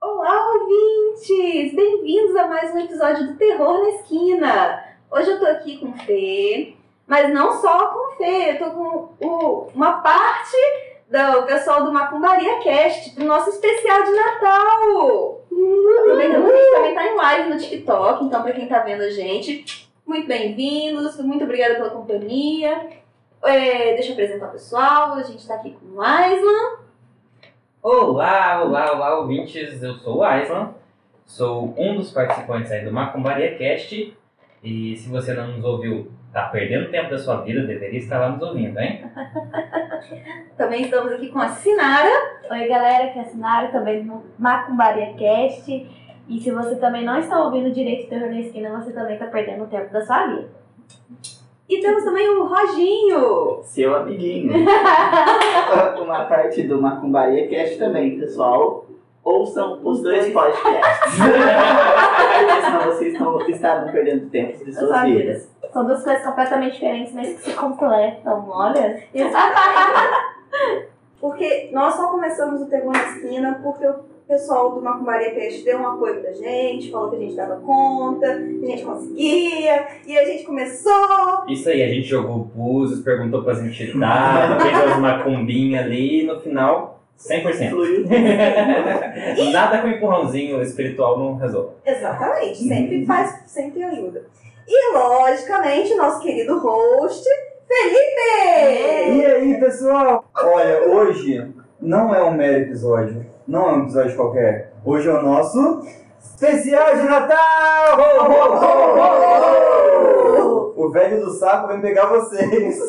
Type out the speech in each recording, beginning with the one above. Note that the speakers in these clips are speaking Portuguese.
Olá, ouvintes! Bem-vindos a mais um episódio do Terror na Esquina. Hoje eu tô aqui com Fê, mas não só com Fê, eu tô com o- uma parte do pessoal do Macumbaria Cast, pro nosso especial de Natal. Aproveitando que a gente também tá em live no TikTok, então pra quem tá vendo a gente, muito bem-vindos, muito obrigada pela companhia. É, deixa eu apresentar o pessoal, a gente tá aqui com o Aislan. Olá, olá, olá, ouvintes. Eu sou o Aislan, sou um dos participantes aí do Macumbaria Cast. E se você não nos ouviu, tá perdendo tempo da sua vida, deveria estar lá nos ouvindo, hein? Também estamos aqui com a Sinara. Oi, galera, que é a Sinara, também no Macumbaria Cast. E se você também não está ouvindo direito o Terror na Esquina, você também está perdendo o tempo da sua vida. E temos também o Roginho. Seu amiguinho. Uma parte do Macumbaria Cast também, pessoal. Ouçam os dois podcasts. Senão vocês estão, estarão perdendo tempo de suas sua vidas. vida. São duas coisas completamente diferentes, mas que se completam, olha. Porque nós só começamos o Terror na Esquina porque o pessoal do Macumbaria Cast deu um apoio pra gente, falou que a gente dava conta, que a gente conseguia, e a gente começou. Isso aí, a gente jogou búzios, perguntou pras entidades, fez as macumbinhas ali e no final, 100%. Fluiu. Nada com empurrãozinho espiritual não resolve. Exatamente, sempre faz, sempre ajuda. E logicamente, nosso querido host, Felipe! E aí, pessoal? Olha, hoje não é um mero episódio, não é um episódio qualquer. Hoje é o nosso especial de Natal! Ho, ho, ho, ho! O velho do saco vem pegar vocês.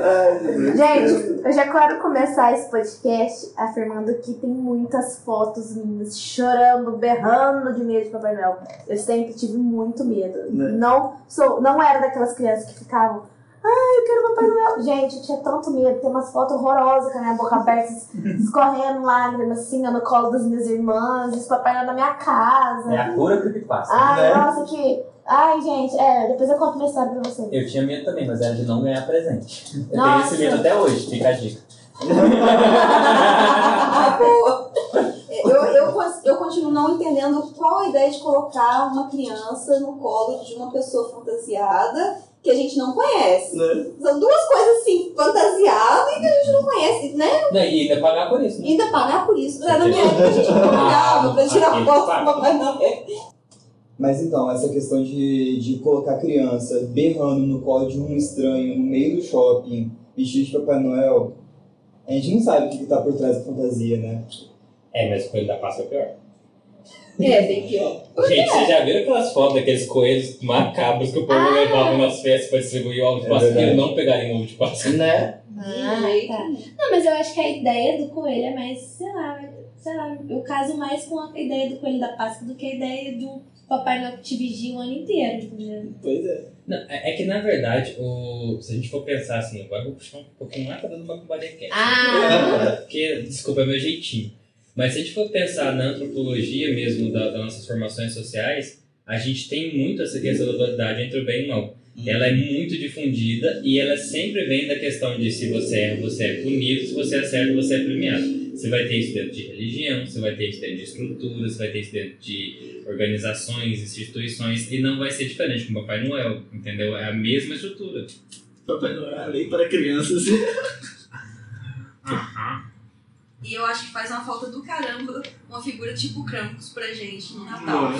Ai, gente. Gente, eu já quero começar esse podcast afirmando que tem muitas fotos minhas chorando, berrando de medo de Papai Noel. Eu sempre tive muito medo. Né? Não, sou, não era daquelas crianças que ficavam. Ai, eu quero Papai Noel. Gente, eu tinha tanto medo. Tem umas fotos horrorosas com a minha boca aberta, escorrendo lágrimas assim, no colo das minhas irmãs, os Papai Noel na minha casa. É a cura que passa. Ai, né? nossa, que. Ai, gente, é, depois eu conto minha história pra vocês. Eu tinha medo também, mas era de não ganhar presente. Eu Nossa. tenho esse medo até hoje, fica a dica. Boa. Eu, eu, eu continuo não entendendo qual a ideia de colocar uma criança no colo de uma pessoa fantasiada que a gente não conhece. Né? São duas coisas assim, fantasiado e que a gente não conhece, né? E ainda pagar por isso, E né? ainda pagar por isso. Na minha época a gente não pagava pra tirar foto do pago. Papai Noel. Mas então, essa questão de, de colocar criança berrando no colo de um estranho no meio do shopping, vestido de Papai Noel, a gente não sabe o que, que tá por trás da fantasia, né? É, mas o coelho da Páscoa é pior. É, bem pior. Gente, vocês já viram aquelas fotos daqueles coelhos macabros que o povo Ah. levava nas festas pra distribuir o ovo de É Páscoa e não pegarem ovo de Páscoa? Né? Ah, tá. Não, mas eu acho que a ideia do coelho é mais, sei lá, sei lá, eu caso mais com a ideia do coelho da Páscoa do que a ideia do Papai Noel que te vigia o ano inteiro, entendeu? Pois é. Não, é, é que na verdade, o, se a gente for pensar assim, agora eu vou puxar um pouquinho mais pra dentro do Cast. Ah! Porque, desculpa, é meu jeitinho. Mas se a gente for pensar na antropologia mesmo da- das nossas formações sociais, a gente tem muito essa questão da dualidade entre o bem e o mal. Ela é muito difundida e ela sempre vem da questão de se você erra, você é punido, se você acerta, você é premiado. Você vai ter isso dentro de religião, você vai ter isso dentro de estruturas, você vai ter isso dentro de organizações, instituições, e não vai ser diferente com o Papai Noel, entendeu? É a mesma estrutura. Papai Noel é a lei para crianças. E eu acho que faz uma falta do caramba uma figura tipo Krampus pra gente no Natal,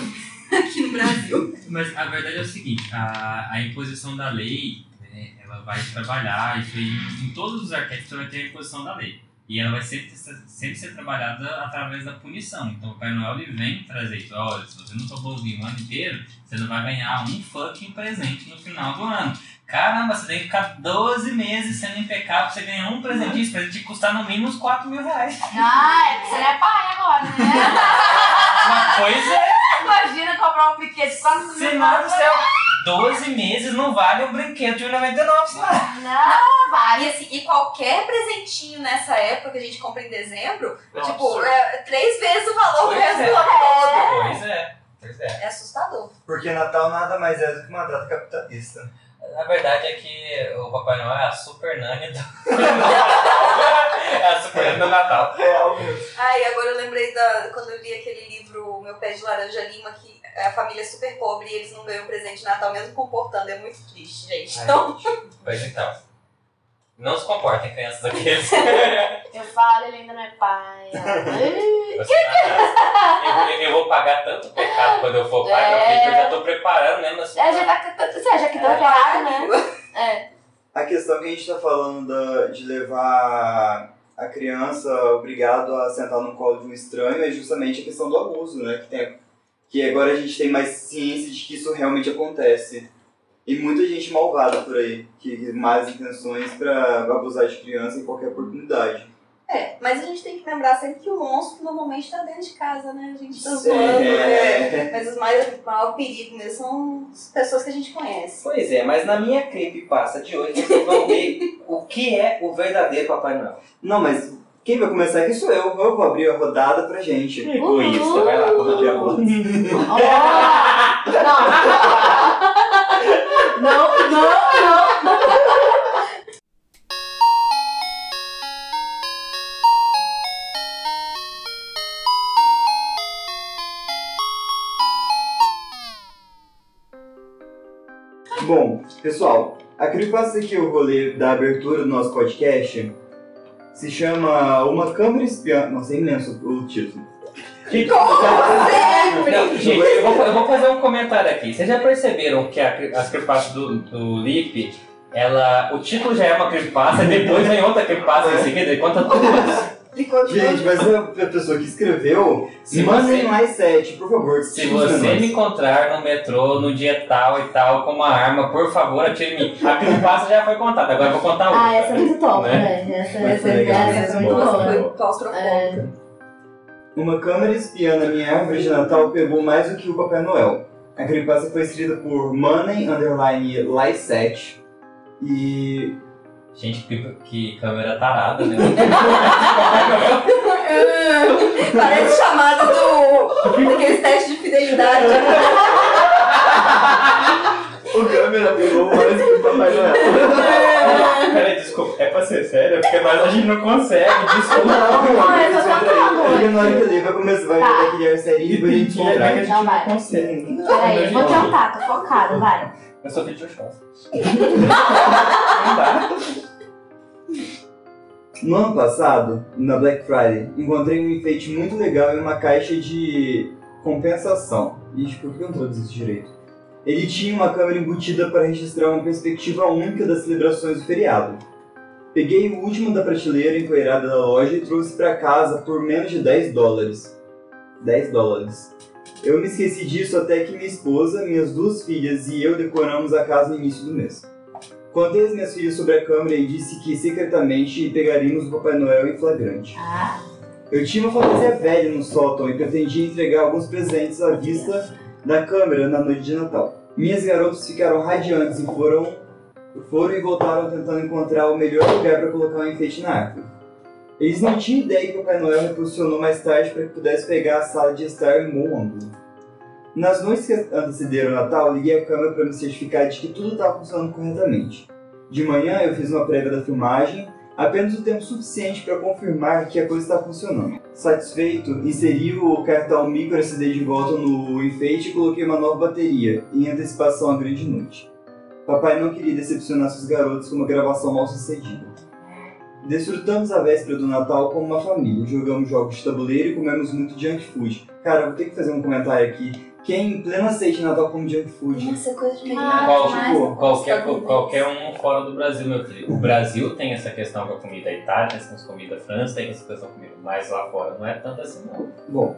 é? aqui no Brasil. Mas a verdade é o seguinte, a, a imposição da lei, né, ela vai trabalhar, isso aí, em todos os arquétipos vai ter a imposição da lei. E ela vai sempre, ser- sempre ser trabalhada através da punição. Então o Pai Noel ele vem trazer isso. Olha, se você não for bonzinho o ano inteiro, você não vai ganhar um fucking presente no final do ano. Caramba, você tem que ficar 12 meses sendo impecável pra você ganhar um presentinho. Esse presente te custar no mínimo uns 4 mil reais. Ah, é você não é pai agora, né? Mas, pois é, Imagina comprar um piquete quase no senão do céu. 12 meses não vale um brinquedo de 99, senão. Não, vale. E, assim, e qualquer presentinho nessa época que a gente compra em dezembro, Nossa. tipo, é três vezes o valor do resto é. do ano todo. Pois é, pois é. É Porque Natal nada mais é do que uma data capitalista. Na verdade é que o Papai Noel é a super nani do É a super nani do Natal. Real mesmo. Ai, agora eu lembrei da, quando eu li aquele livro Meu Pé de Laranja Lima, que a família é super pobre e eles não ganham presente de Natal mesmo comportando. É muito triste, gente. Ai, Então, Pois então. Não se comportem, crianças daqueles. Eu falo, ele ainda não é pai. Ai, Você não- eu, vou- eu vou pagar tanto pecado quando eu for pai, meu filho, eu já tô preparando mesmo assim. É, já tá. Você já que tá errado, né? É. A questão que a gente tá falando da- de levar a criança obrigado a sentar no colo de um estranho é justamente a questão do abuso, né? Que, tem, que agora a gente tem mais ciência de que isso realmente acontece. E muita gente malvada por aí, que más intenções pra abusar de criança em qualquer oportunidade. é, mas a gente tem que lembrar sempre que o monstro normalmente tá dentro de casa, né? A gente tá zoando, né? Mas os mais, o maior perigo mesmo são as pessoas que a gente conhece. Pois é, mas na minha creepypasta de hoje vocês vão ver o que é o verdadeiro Papai Noel. Não, mas quem vai começar aqui sou eu. Eu vou abrir a rodada pra gente. Egoísta, vai lá, vamos abrir a boca. Não, não, não, não. Bom, pessoal, a creepypasta que eu vou ler da abertura do nosso podcast se chama Uma Câmera Espiã. Nossa, é imenso o título. Não, gente, eu vou, eu vou fazer um comentário aqui. Vocês já perceberam que a, as creepypastas do, do Lip, ela, o título já é uma creepypasta, depois vem outra creepypasta em seguida, e conta tudo isso. Gente, mas a pessoa que escreveu, Se mandem você- mais sete, por favor. Se você me encontrar no metrô no dia tal e tal com uma arma, por favor, atire em mim. A creepypasta já foi contada, agora eu vou contar outra. Ah, essa é muito top, Né? velho. Essa, essa, essa, essa é muito boa, boa. essa Foi claustrofóbica. Uma câmera espiã na minha árvore de Natal pegou mais do que o Papai Noel. A creepypasta foi escrita por Money Underline 7 e Gente, que, que câmera tarada, né? Parece chamada do. daqueles testes de fidelidade. o câmera pegou mais do que o Papai Noel. Peraí, desculpa, é pra ser sério? Porque nós a gente não consegue, desculpa. Não, é só cantar, Porque amor. na hora que ele vai começar, vai Tá. vai criar série bonitinha. Vai. Então vai. consegue. Peraí, vou cantar, tô focada, vai. Eu sou filho de Oxóssi. Não dá. No ano passado, na Black Friday, encontrei um enfeite muito legal em uma caixa de compensação. Ixi, por que eu não traduzi isso direito? Ele tinha uma câmera embutida para registrar uma perspectiva única das celebrações do feriado. Peguei o último da prateleira empoeirada da loja e trouxe para casa por menos de 10 dólares. 10 dólares. Eu me esqueci disso até que minha esposa, minhas duas filhas e eu decoramos a casa no início do mês. Contei às minhas filhas sobre a câmera e disse que secretamente pegaríamos o Papai Noel em flagrante. Ah, Eu tinha uma fantasia velha no sótão e pretendia entregar alguns presentes à vista da câmera na noite de Natal. Minhas garotas ficaram radiantes e foram, foram e voltaram tentando encontrar o melhor lugar para colocar o enfeite na árvore. Eles não tinham ideia que o Papai Noel me posicionou mais tarde para que pudesse pegar a sala de estar em ângulo. Nas noites que antecederam o Natal, liguei a câmera para me certificar de que tudo estava funcionando corretamente. De manhã, eu fiz uma prévia da filmagem apenas o tempo suficiente para confirmar que a coisa está funcionando. Satisfeito, inseri o cartão micro SD de volta no enfeite e coloquei uma nova bateria, em antecipação à grande noite. Papai não queria decepcionar seus garotos com uma gravação mal sucedida. Desfrutamos a véspera do Natal como uma família, jogamos jogos de tabuleiro e comemos muito junk food. Cara, vou ter que fazer um comentário aqui. Quem em plena ceia de Natal come junk food? Nossa, coisa de Ah, Qual- tipo, qualquer, qualquer um fora do Brasil, meu filho. O Brasil tem essa questão com a comida, a Itália tem essa questão com a comida, a França tem essa questão com a comida, mas lá fora não é tanto assim não. Bom,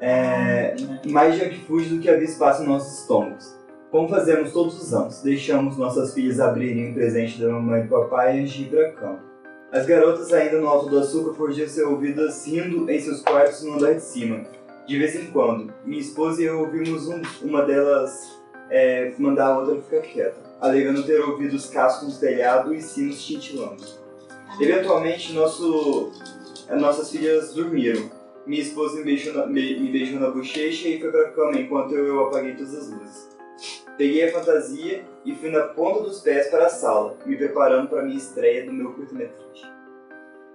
é, mais junk food do que havia espaço em nossos estômagos. Como fazemos todos os anos, deixamos nossas filhas abrirem um presente da mamãe e do papai antes de ir pra cama. As garotas ainda no alto do açúcar podiam ser ouvidas rindo em seus quartos no andar de cima. De vez em quando, minha esposa e eu ouvimos um- uma delas é, mandar a outra ficar quieta, alegando ter ouvido os cascos no telhado e sinos tintilando. Eventualmente, nosso, nossas filhas dormiram. Minha esposa me beijou, na, me, me beijou na bochecha e foi pra cama enquanto eu apaguei todas as luzes. Peguei a fantasia e fui na ponta dos pés para a sala, me preparando para minha estreia do meu curta-metragem.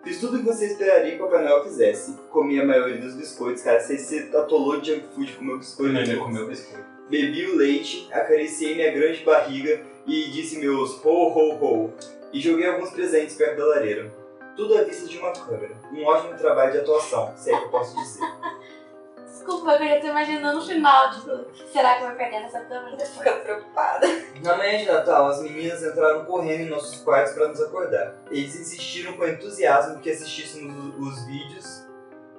Fiz tudo o que você esperaria que o Papai Noel fizesse. Comi a maioria dos biscoitos, cara. Você se atolou de junk food com meu biscoito. Não, não comeu biscoito. Bebi o leite, acariciei minha grande barriga e disse meus ho ho ho. E joguei alguns presentes perto da lareira. Tudo à vista de uma câmera. Um ótimo trabalho de atuação, se é que eu posso dizer. Desculpa, eu já tô imaginando o final de tudo. Será que vai pegar nessa câmera depois? Fica preocupada. Na manhã de Natal, as meninas entraram correndo em nossos quartos para nos acordar. Eles insistiram com entusiasmo que assistíssemos os vídeos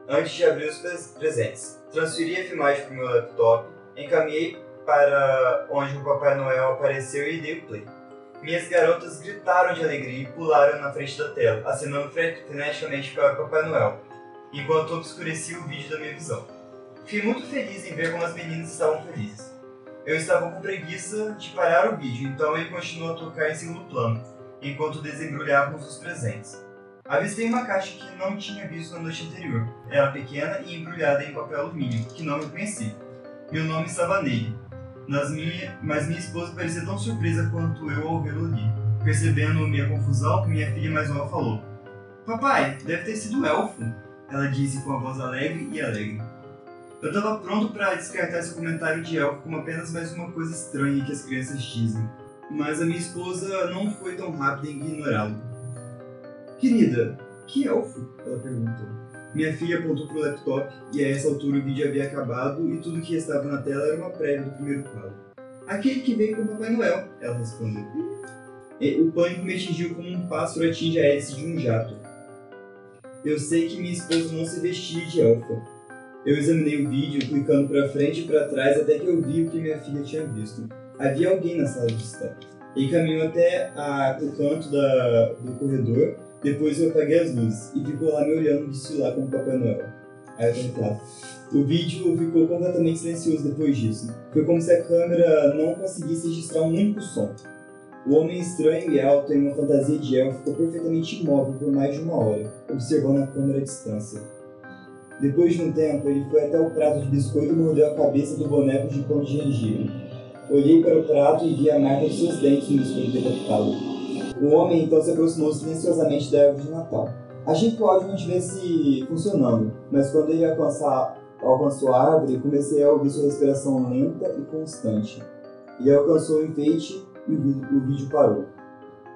antes de abrir os pres- presentes. Transferi a filmagem para o meu laptop, encaminhei para onde o Papai Noel apareceu e dei o play. Minhas garotas gritaram de alegria e pularam na frente da tela, acenando fre- freneticamente para o Papai Noel, enquanto obscurecia o vídeo da minha visão. Fiquei muito feliz em ver como as meninas estavam felizes. Eu estava com preguiça de parar o vídeo, então ele continuou a tocar em segundo plano, enquanto desembrulhávamos os presentes. Avistei uma caixa que não tinha visto na noite anterior. Era pequena e embrulhada em papel alumínio, que não reconheci. Meu nome estava nele, minha... mas minha esposa parecia tão surpresa quanto eu ao vê-lo ali. Percebendo minha confusão, minha filha mais nova falou: Papai, deve ter sido o elfo, ela disse com a voz alegre e alegre. Eu estava pronto para descartar esse comentário de elfo como apenas mais uma coisa estranha que as crianças dizem. Mas a minha esposa não foi tão rápida em ignorá-lo. Querida, que elfo? Ela perguntou. Minha filha apontou para o laptop e a essa altura o vídeo havia acabado e tudo que estava na tela era uma prévia do primeiro quadro. Aquele que veio com o Papai Noel, ela respondeu. O pânico me atingiu como um pássaro atinge a hélice de um jato. Eu sei que minha esposa não se vestia de elfa, eu examinei o vídeo, clicando para frente e para trás até que eu vi o que minha filha tinha visto. Havia alguém na sala de estar. Ele caminhou até a- o canto da- do corredor, depois eu apaguei as luzes e ficou lá me olhando de lá como Papai Noel. Aí eu claro. O vídeo ficou completamente silencioso depois disso. Foi como se a câmera não conseguisse registrar um único som. O homem estranho e alto em uma fantasia de elfo ficou perfeitamente imóvel por mais de uma hora, observando a câmera à distância. Depois de um tempo, ele foi até o prato de biscoito e mordeu a cabeça do boneco de pão de gengibre. Olhei para o prato e vi a marca de seus dentes no biscoito decapitado. O homem então se aproximou silenciosamente da árvore de Natal. Achei que o áudio não estivesse funcionando, mas quando ele alcançar, alcançou a árvore, comecei a ouvir sua respiração lenta e constante. Ele alcançou o enfeite e o vídeo parou.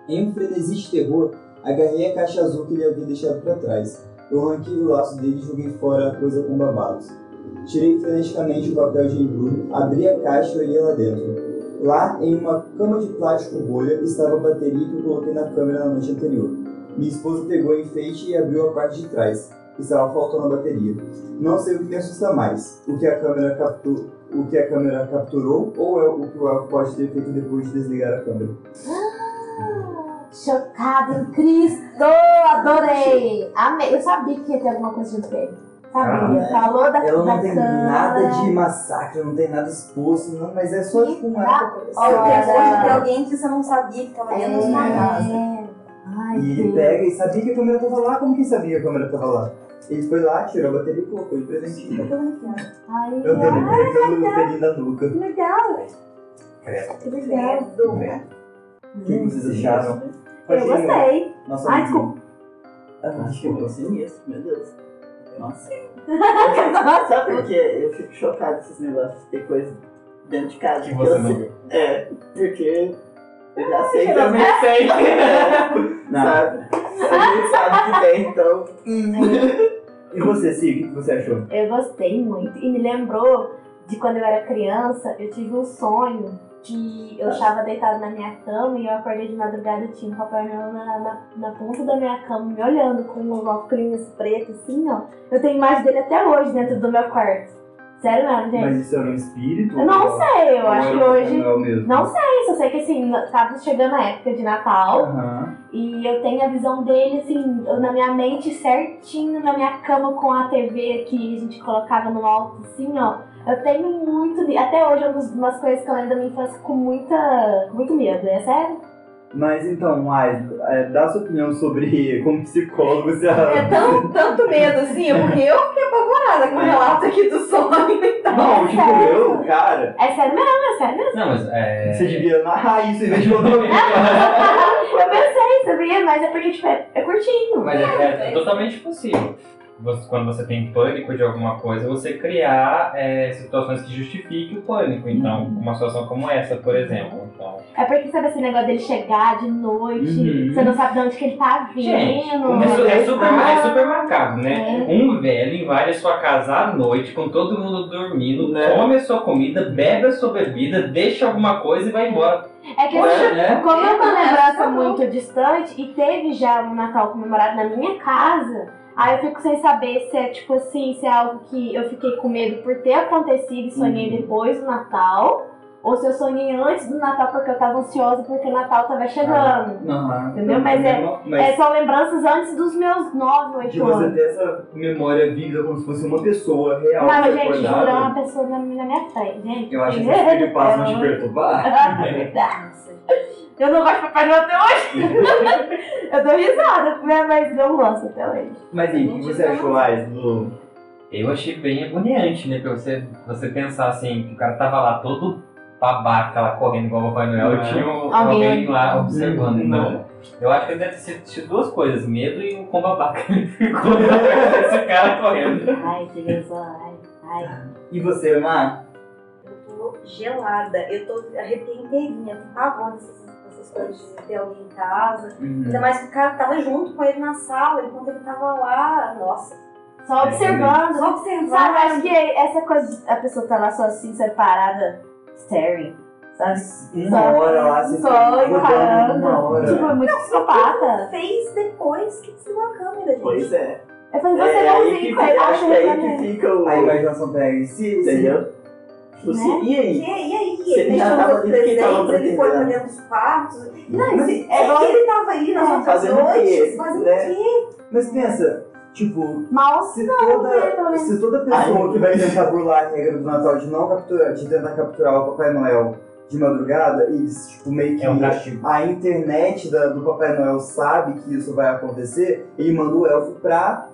Em um frenesi de terror, agarrei a caixa azul que ele havia deixado para trás. Eu arranquei o laço dele e joguei fora a coisa com babados. Tirei freneticamente o papel de embrulho, abri a caixa e olhei lá dentro. Lá, em uma cama de plástico bolha, estava a bateria que eu coloquei na câmera na noite anterior. Minha esposa pegou o enfeite e abriu a parte de trás. Estava faltando a bateria. Não sei o que me assusta mais, o que a câmera captu- o que a câmera capturou ou é o que o elfo pode ter feito depois de desligar a câmera. Chocada em Cristo! Adorei! Amei! Eu sabia que ia ter alguma coisa de ele. Sabia. Ah, Falou da Ela não tem nada de massacre, não tem nada exposto, não, mas é só tipo um elfo. Olha, terror de alguém que você não sabia que tava dentro sua casa. É. Ai, E Deus. pega e sabia que a câmera tava lá, como que sabia que a câmera tava lá? Ele foi lá, tirou a bateria e colocou de presentinho. Ai, Eu também ai, pegando o pelinho da nuca. que legal! Credo. Que legal! O que vocês acharam? Eu gostei. Nossa, Ai, amigo. desculpa. Eu acho que eu vou sinistro, meu Deus. Nossa. Sabe por quê? Eu fico chocado com esses negócios de ter coisa dentro de casa. Que porque você eu não sei- viu. É, porque eu já sei que também sei. É, Não. sabe? A gente sabe que tem, então. E você, Cia, o que que você achou? Eu gostei muito. E me lembrou de quando eu era criança, eu tive um sonho que eu estava deitada na minha cama e eu acordei de madrugada e tinha um Papai Noel na, na, na ponta da minha cama me olhando com uns óculos pretos assim, ó. Eu tenho imagem dele até hoje dentro do meu quarto. Sério mesmo, gente? Mas isso era um espírito? Eu não sei, eu acho era que hoje. Noel mesmo? Não sei, só sei que assim, tava chegando a época de Natal Aham. e eu tenho a visão dele assim, na minha mente certinho, na minha cama com a TV que a gente colocava no alto, assim, ó. Eu tenho muito. Até hoje é uma das- umas coisas que eu lembro da minha infância com muita. com muito medo, é sério? Mas então, mais, é, dá sua opinião sobre como psicólogo você É tão, tanto medo assim, porque eu fiquei apavorada com o relato aqui do sonho, então. Não, tipo, sério? eu, cara, É sério mesmo, é sério mesmo. Não, mas é. você devia narrar isso em vez de botar Eu pensei, sabia? Mas é porque, tipo, é, é curtinho. Mas é, é totalmente possível. Você- quando você tem pânico de alguma coisa, você criar é, situações que justifiquem o pânico. Então, uma situação como essa, por exemplo. Então, É porque, sabe esse negócio dele chegar de noite, Uhum. você não sabe de onde que ele tá vindo. gente, é, su- é super, é super macabro, né? É. Um velho invade a sua casa à noite, com todo mundo dormindo, Né? come a sua comida, bebe a sua bebida, deixa alguma coisa e vai embora. É que É, né? Como é uma É, lembrança muito distante e teve já um Natal comemorado na minha casa, aí eu fico sem saber se é tipo assim, se é algo que eu fiquei com medo por ter acontecido e sonhei Uhum. depois do Natal, ou se eu sonhei antes do Natal porque eu tava ansiosa porque o Natal tava chegando. Aham. Entendeu? Mas é- Mas É, são lembranças antes dos meus 9, de 8 você anos. ter essa memória vívida como se fosse uma pessoa real. Mas, gente, recordada, juro, é uma pessoa na, na minha frente, gente. Eu acho que esse filho passa de perturbar. Eu não gosto de Papai Noel até hoje. eu dou risada, né? Mas não gosto até hoje. Mas e, o que você achou, mais do. Eu achei bem agoniante, né? Pra você, você pensar assim, que o cara tava lá todo babaca lá correndo igual o Papai Noel Uhum. e tinha um- Alguém alguém lá observando. Então, eu acho que deve ter sido duas coisas, medo e o quão babaca ele ficou esse cara correndo. Ai, Deus, ai, ai. E você, Mar? Eu tô gelada, eu tô arrepiei inteirinha, eu tenho pavor dessas, dessas coisas de ter alguém em casa. Uhum. Ainda mais que o cara tava junto com ele na sala, enquanto ele tava lá, nossa, Só observando. só observando. Sabe, acho que essa coisa de a pessoa tá lá só assim, separada, staring, sabe? Uma hora lá, você Só encarando. uma hora. Tipo, é muito psicopata. fez depois que desligou a câmera, gente. Pois é. Eu falei, você É não aí que fica, fica, eu acho que é aí reclamando. que fica o. A imaginação pega. E se, se, Entendeu? Tipo, se- Né? E E, aí? e aí, Se ele já deixou tava os presentes, ele foi dentro dos quartos. Não, Mas esse- é é ele tava ali É. outras Fazendo o quê? noites, fazendo Né? o quê? Mas pensa, tipo, Mal se né, pelo toda, menos. se toda pessoa que vai tentar burlar a regra do Natal de não capturar, de tentar capturar o Papai Noel de madrugada, eles, tipo, meio que É um castigo. a internet da- do Papai Noel sabe que isso vai acontecer, ele manda o elfo pra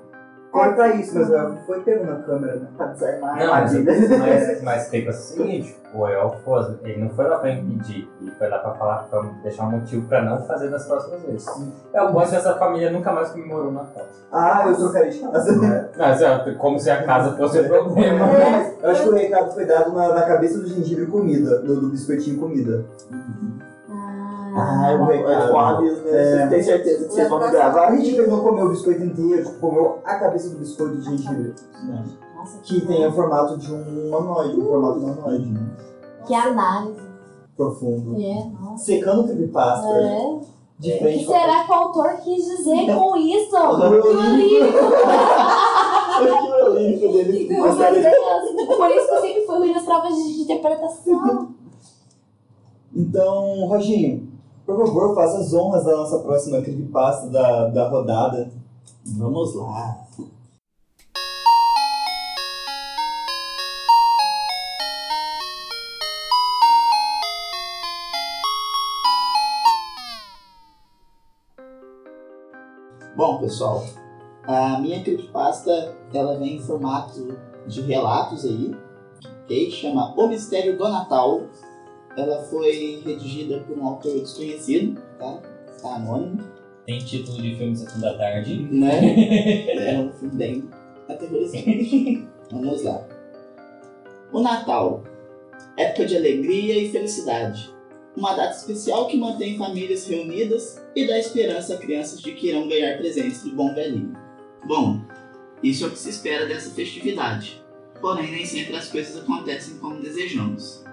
cortar isso, mas o elfo foi pego na câmera, né? Pra desarmar Não, a mas, armadilha. mas, mas tem que ser o seguinte, o Elfo, ele não foi lá pra impedir, ele foi lá pra falar, pra deixar um motivo pra não fazer das próximas vezes. É o bom se essa família nunca mais comemorou o Natal. Ah, eu trocaria de casa. Não, assim, ó, como se a casa fosse o problema. É, eu acho que o recado foi dado na, na cabeça do gengibre comida, do, do biscoitinho comida. Ah, o recado. Com aviso, né? É. Vocês têm certeza que vocês vão me gravar? A gente não comeu o biscoito inteiro, tipo, comeu a cabeça do biscoito de gengibre. Nossa, Que tem o formato de um humanoide, um formato humanoide. Que análise. Profundo. É, nossa. Secando o creepypasta. É. De O que frente será que o autor quis dizer com isso? Que lírico! Que lírico dele. Por isso que eu sempre fui ruim nas provas de interpretação. Então, Roginho, por favor, faça as honras da nossa próxima creepypasta da, da rodada. Vamos lá. Bom, pessoal, a minha creepypasta ela vem em formato de relatos aí, ok? Chama O Mistério do Natal. Ela foi redigida por um autor desconhecido, tá? Está anônimo, Tem título de filme Sessão da Tarde. né? É um filme bem aterrorizante. Vamos lá. O Natal. Época de alegria e felicidade. Uma data especial que mantém famílias reunidas e dá esperança a crianças de que irão ganhar presentes do bom velhinho. Bom, isso é o que se espera dessa festividade. Porém, nem sempre as coisas acontecem como desejamos.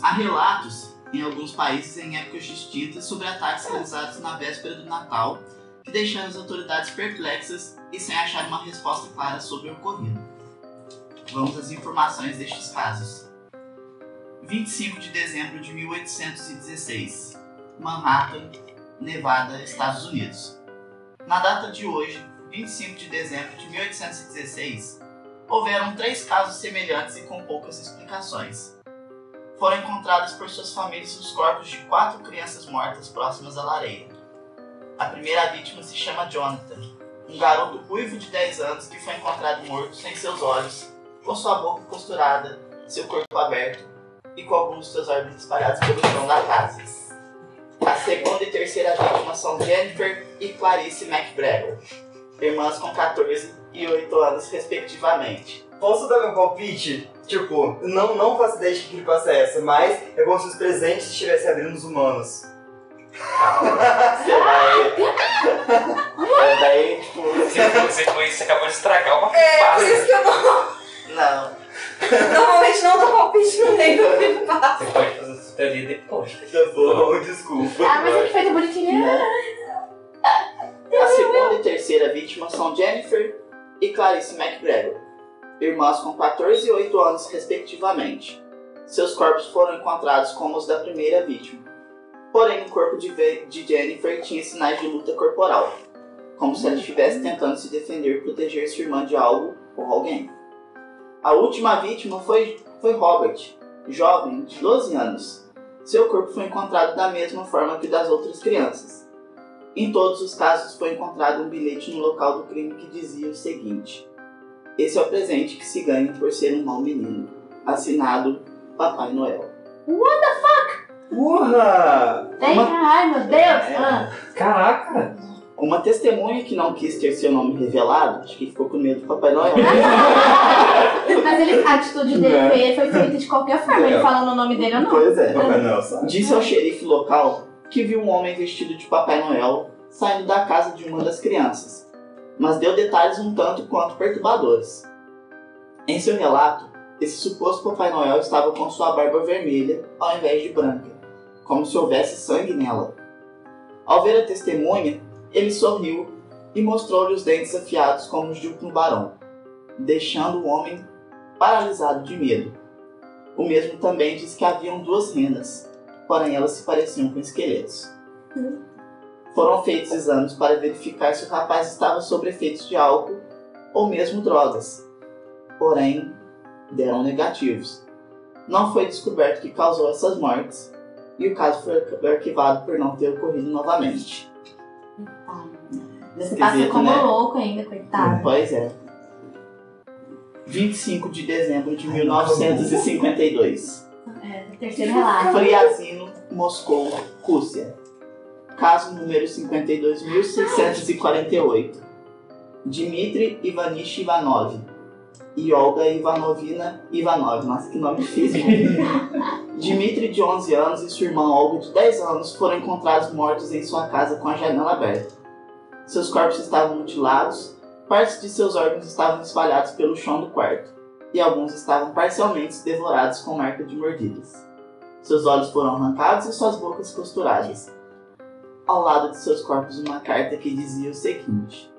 Há relatos, em alguns países em épocas distintas, sobre ataques realizados na véspera do Natal que deixaram as autoridades perplexas e sem achar uma resposta clara sobre o ocorrido. Vamos às informações destes casos. 25 de dezembro de 1816, Manhattan, Nevada, Estados Unidos. Na data de hoje, 25 de dezembro de 1816, houveram três casos semelhantes e com poucas explicações. Foram encontrados por suas famílias os corpos de quatro crianças mortas próximas à lareira. A primeira vítima se chama Jonathan, um garoto ruivo de 10 anos que foi encontrado morto sem seus olhos, com sua boca costurada, seu corpo aberto e com alguns de seus órgãos espalhados pelo chão da casa. A segunda e terceira vítima são Jennifer e Clarice McGregor, irmãs com 14 e 8 anos, respectivamente. Posso dar meu palpite? Tipo, não, não faço ideia de que creepypasta é essa, mas é como se os presentes estivessem abrindo nos humanos. Você vai. É daí, tipo. Você, você, foi- você acabou de estragar uma É, por isso que eu não, Não. normalmente não dou palpite no meio do creepypasta. Você pode fazer essa teoria depois. Tá bom, desculpa. Ah, mas é que feito bonitinho. A segunda e terceira vítima são Jennifer e Clarice McGregor, irmãs com 14 e 8 anos, respectivamente. Seus corpos foram encontrados como os da primeira vítima. Porém, o corpo de, de Jennifer tinha sinais de luta corporal, como se ela estivesse tentando se defender e proteger sua irmã de algo ou alguém. A última vítima foi, foi Robert, jovem de 12 anos. Seu corpo foi encontrado da mesma forma que das outras crianças. Em todos os casos foi encontrado um bilhete no local do crime que dizia o seguinte: Esse é o presente que se ganha por ser um mau menino. Assinado Papai Noel. Porra! Vem cá, ai meu Deus. Ah. Caraca! Uma testemunha que não quis ter seu nome revelado, acho que ficou com medo do Papai Noel. Mas ele, a atitude dele Né? foi, foi feita de qualquer forma, ele É. falando o nome dele ou não. pois é. Papai Noel, sabe? Disse ao xerife local que viu um homem vestido de Papai Noel saindo da casa de uma das crianças, mas deu detalhes um tanto quanto perturbadores. Em seu relato, esse suposto Papai Noel estava com sua barba vermelha ao invés de branca, como se houvesse sangue nela. Ao ver a testemunha, ele sorriu e mostrou-lhe os dentes afiados como os de um tubarão, deixando o homem paralisado de medo. O mesmo também disse que haviam duas renas, porém elas se pareciam com esqueletos. Foram feitos exames para verificar se o rapaz estava sob efeitos de álcool ou mesmo drogas, porém deram negativos. Não foi descoberto o que causou essas mortes e o caso foi arquivado por não ter ocorrido novamente. Você passa Esquisito, como né? louco ainda, coitado. Pois é. 25 de dezembro de 1952. É, terceiro relato. Friazino, Moscou, Rússia. Caso número 52.648. Dmitry Ivanich Ivanov. E Olga Ivanovina Ivanov. Nossa, que nome difícil. Dmitry, de 11 anos, e sua irmã Olga, de 10 anos, foram encontrados mortos em sua casa com a janela aberta. Seus corpos estavam mutilados, partes de seus órgãos estavam espalhados pelo chão do quarto, e alguns estavam parcialmente devorados com marca de mordidas. Seus olhos foram arrancados e suas bocas costuradas. Ao lado de seus corpos, uma carta que dizia o seguinte: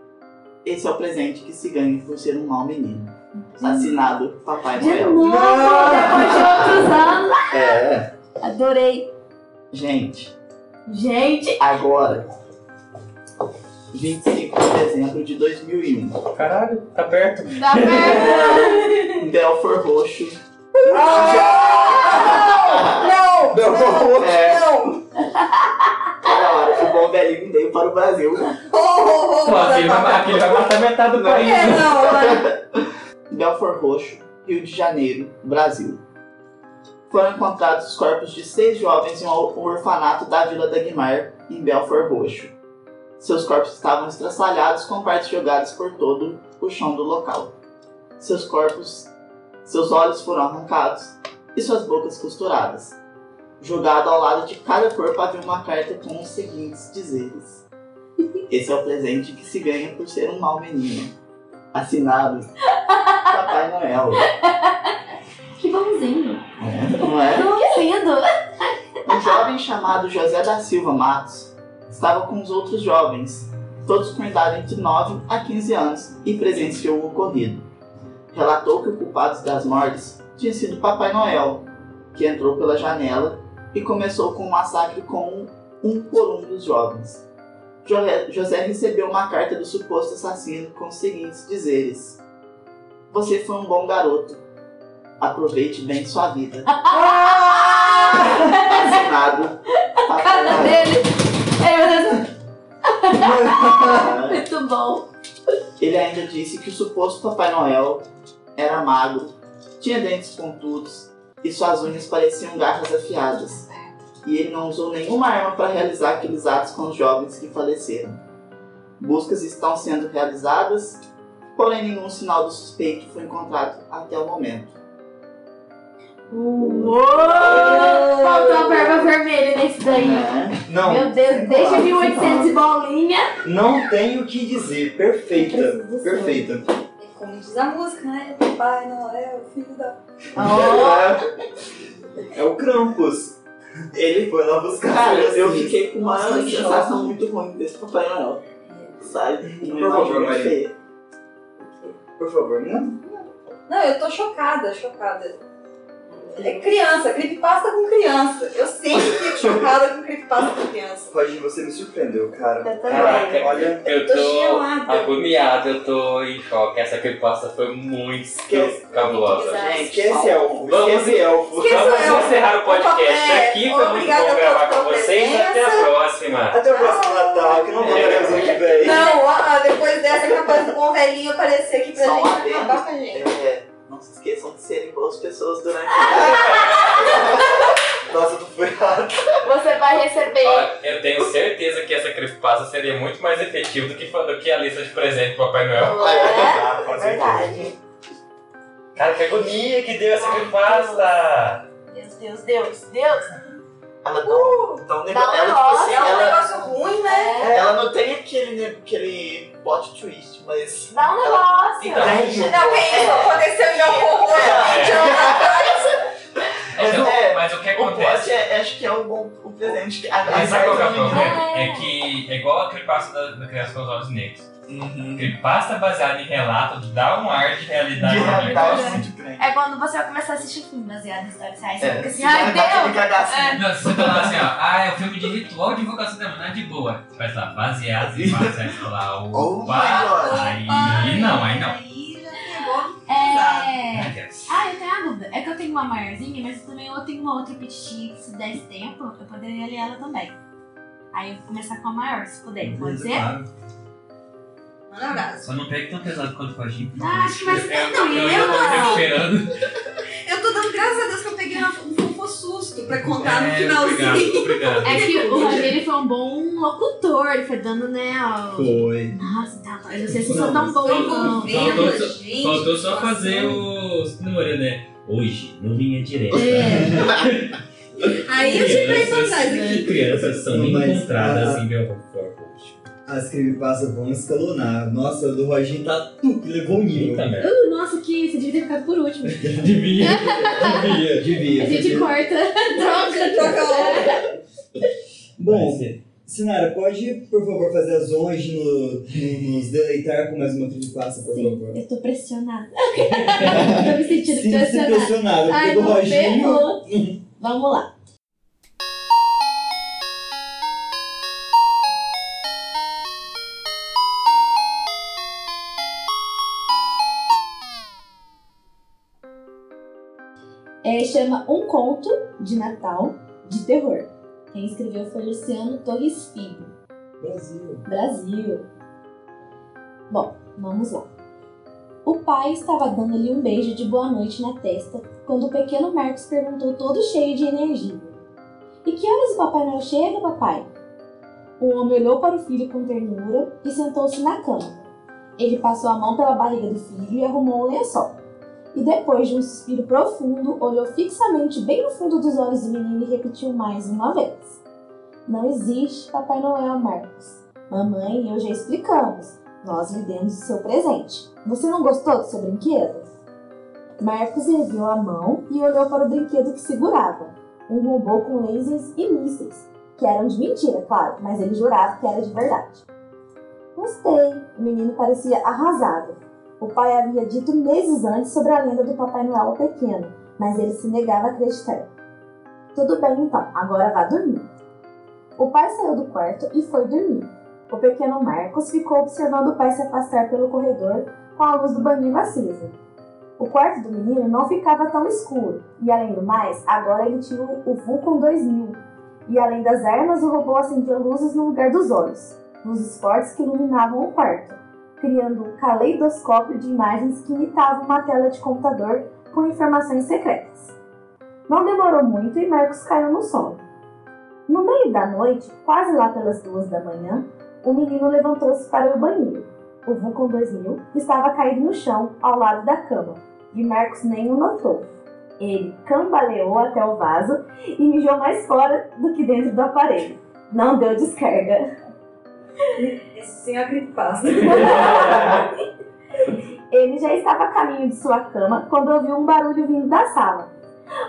Esse é o presente que se ganha por ser um mau menino. Assinado Papai De Noel. novo, depois de outros anos. É, Adorei. gente, Gente, agora, 25 de dezembro de 2001, Caralho, tá perto. dá perto. Belfort Roxo. Não! Não! É. Não! Olha a hora, o bom velhinho veio para o Brasil. Ô, ô, ô, Pô, aquele vai, vai matar metade do país. É, não, né? Belfort Roxo, Rio de Janeiro, Brasil. Foram encontrados os corpos de seis jovens em um orfanato da Vila da Guimar, em Belfort Roxo. Seus corpos estavam estraçalhados com partes jogadas por todo o chão do local. Seus corpos, seus olhos foram arrancados e suas bocas costuradas. Jogado ao lado de cada corpo havia uma carta com os seguintes dizeres: Esse é o presente que se ganha por ser um mau menino. Assinado Papai Noel. Que bonzinho. É, não é? Que lindo. Um jovem chamado José da Silva Matos estava com os outros jovens, todos com idade entre 9 a 15 anos, e presenciou o ocorrido. Relatou que o culpado das mortes tinha sido Papai Noel, que entrou pela janela e começou com um massacre com um por um dos jovens. Jo- José recebeu uma carta do suposto assassino com os seguintes dizeres: Você foi um bom garoto. Aproveite bem sua vida. Ah! Assinado. Papai Cara dele. Ai, meu Deus. Ah, Muito bom. Ele ainda disse que o suposto Papai Noel era magro, tinha dentes pontudos e suas unhas pareciam garras afiadas. E ele não usou nenhuma arma para realizar aqueles atos com os jovens que faleceram. Buscas estão sendo realizadas, porém nenhum sinal do suspeito foi encontrado até o momento. Faltou a barba vermelha nesse daí. É. Não, Meu Deus, desde 1800 e bolinha. não tenho o que dizer. Perfeita. Perfeita. É diz a música, né? Papai Noel, filho da. É o Krampus. Ele foi lá buscar Cara, as eu fiquei com uma Nossa, sensação choque. muito ruim desse Papai Noel. Sabe? Não Por favor, Maria. Por favor, não. Não, eu tô chocada, chocada. É criança, creepypasta com criança. Eu sempre fico chocada com creepypasta com criança. Roger, você me surpreendeu, cara. Eu também. Caraca, Olha, eu Tô tô agoniado, eu tô em choque. Essa creepypasta foi muito Esquece. cabulosa. Esquece elfo. Vamos- Esquece elfo. Esquece Vamos elfo. encerrar o podcast É, aqui. Foi muito obrigada bom gravar com vocês. Até a próxima. Até o próximo Natal, que não voltaremos que vem. Não, depois dessa é capaz do bom velhinho aparecer aqui pra Só gente acabar com a gente. É, não se esqueçam de serem boas pessoas durante Nossa, tu foi errado. Você vai receber. Olha, eu tenho certeza que essa creepypasta seria muito mais efetiva do que, do que a lista de presente pro Papai Noel. Ah, com É verdade. Cara, que agonia que deu essa creepypasta. Deus, Deus, Deus, Deus. Ela não, então, Dá um ela, tipo negócio, assim, É um ela, negócio ruim, né? É. ela não tem aquele, aquele plot twist, mas. Dá um negócio. Então, Não, que isso aconteceu em algum É. Então, É, mas o que O plot acontece? é, acho que é um bom o presente. A, a Mas sabe qual que é o ideia problema? É. É que é igual a creepypasta da, da criança com os olhos negros. Uhum. Creepypasta baseada em relato dá um ar de realidade De no realidade muito grande. É quando você vai começar a assistir filme baseado em histórias reais. Você É, fica assim, ai, vai dar aquele Deus. cagacinho. Não, se você falar assim, ó, ah, é um filme de ritual de invocação demoníaca de boa. Você vai lá, baseado em fatos, aí você fala, Oh my opa, God. aí não, aí não. Aí já pegou. É. Ah, eu tenho uma dúvida. É que eu tenho uma maiorzinha, mas eu também eu tenho uma outra petitinha que se desse tempo, eu poderia ler ela também. Aí eu vou começar com a maior, se puder. Pode ser? Claro. Manda um abraço. Só não pegue tão pesado quanto com a gente. Ah, acho que vai ser Eu, eu, eu, eu tô me recuperando. Eu tô dando graças a Deus que eu peguei uma- um fofo susto pra contar no É, finalzinho. Obrigado, obrigado. É que o Rogério ele foi um bom locutor, ele foi dando, né, ó... Foi. Nossa, tá, mas vocês não Não, são tão mas bons, Tô não. Faltou gente. Faltou só fazer o. Memória, né? Hoje, no linha direta. É. Aí eu tirei pra trás aqui. Crianças são Não, mas- encontradas ah, em Belfort. As creepypastas vão escalonar. Nossa, do Roginho tá tu, que levou um nível. Eita merda. Uh, nossa, que você devia ter ficado por último. Devia. Devia, devia. A gente corta. Troca. Troca outra. Bom, Sinara, pode, por favor, fazer as honras de no- no- nos deleitar com mais uma creepypasta, por Sim, favor? eu tô pressionada. tô me sentindo Sinta-se pressionada. pressionado, porque Ai, do Roginho... ferrou. Vamos lá. Chama Um Conto de Natal de Terror. Quem escreveu foi Luciano Torres Filho. Brasil. Brasil. Bom, vamos lá. O pai estava dando-lhe um beijo de boa noite na testa quando o pequeno Marcos perguntou todo cheio de energia. E que horas o Papai Noel chega, papai? O homem olhou para o filho com ternura e sentou-se na cama. Ele passou a mão pela barriga do filho e arrumou um lençol. E depois de um suspiro profundo, olhou fixamente bem no fundo dos olhos do menino e repetiu mais uma vez. Não existe Papai Noel, Marcos. Mamãe e eu já explicamos. Nós lhe demos o seu presente. Você não gostou do seu brinquedo? Marcos ergueu a mão e olhou para o brinquedo que segurava. Um robô com lasers e mísseis. Que eram de mentira, claro, mas ele jurava que era de verdade. Gostei. O menino parecia arrasado. O pai havia dito meses antes sobre a lenda do Papai Noel ao pequeno, mas ele se negava a acreditar. Tudo bem então, agora vá dormir. O pai saiu do quarto e foi dormir. O pequeno Marcos ficou observando o pai se afastar pelo corredor com a luz do banheiro acesa. O quarto do menino não ficava tão escuro, e além do mais, agora ele tinha o Vulcan 2000, e além das armas, o robô acendia luzes no lugar dos olhos, luzes fortes que iluminavam o quarto, criando um caleidoscópio de imagens que imitavam uma tela de computador com informações secretas. Não demorou muito e Marcos caiu no sono. No meio da noite, quase lá pelas duas da manhã, o menino levantou-se para o banheiro. O Vulcan 2000 estava caído no chão, ao lado da cama, e Marcos nem o notou. Ele cambaleou até o vaso e mijou mais fora do que dentro do aparelho. Não deu descarga. Sim é creepypasta. Ele já estava a caminho de sua cama quando ouviu um barulho vindo da sala.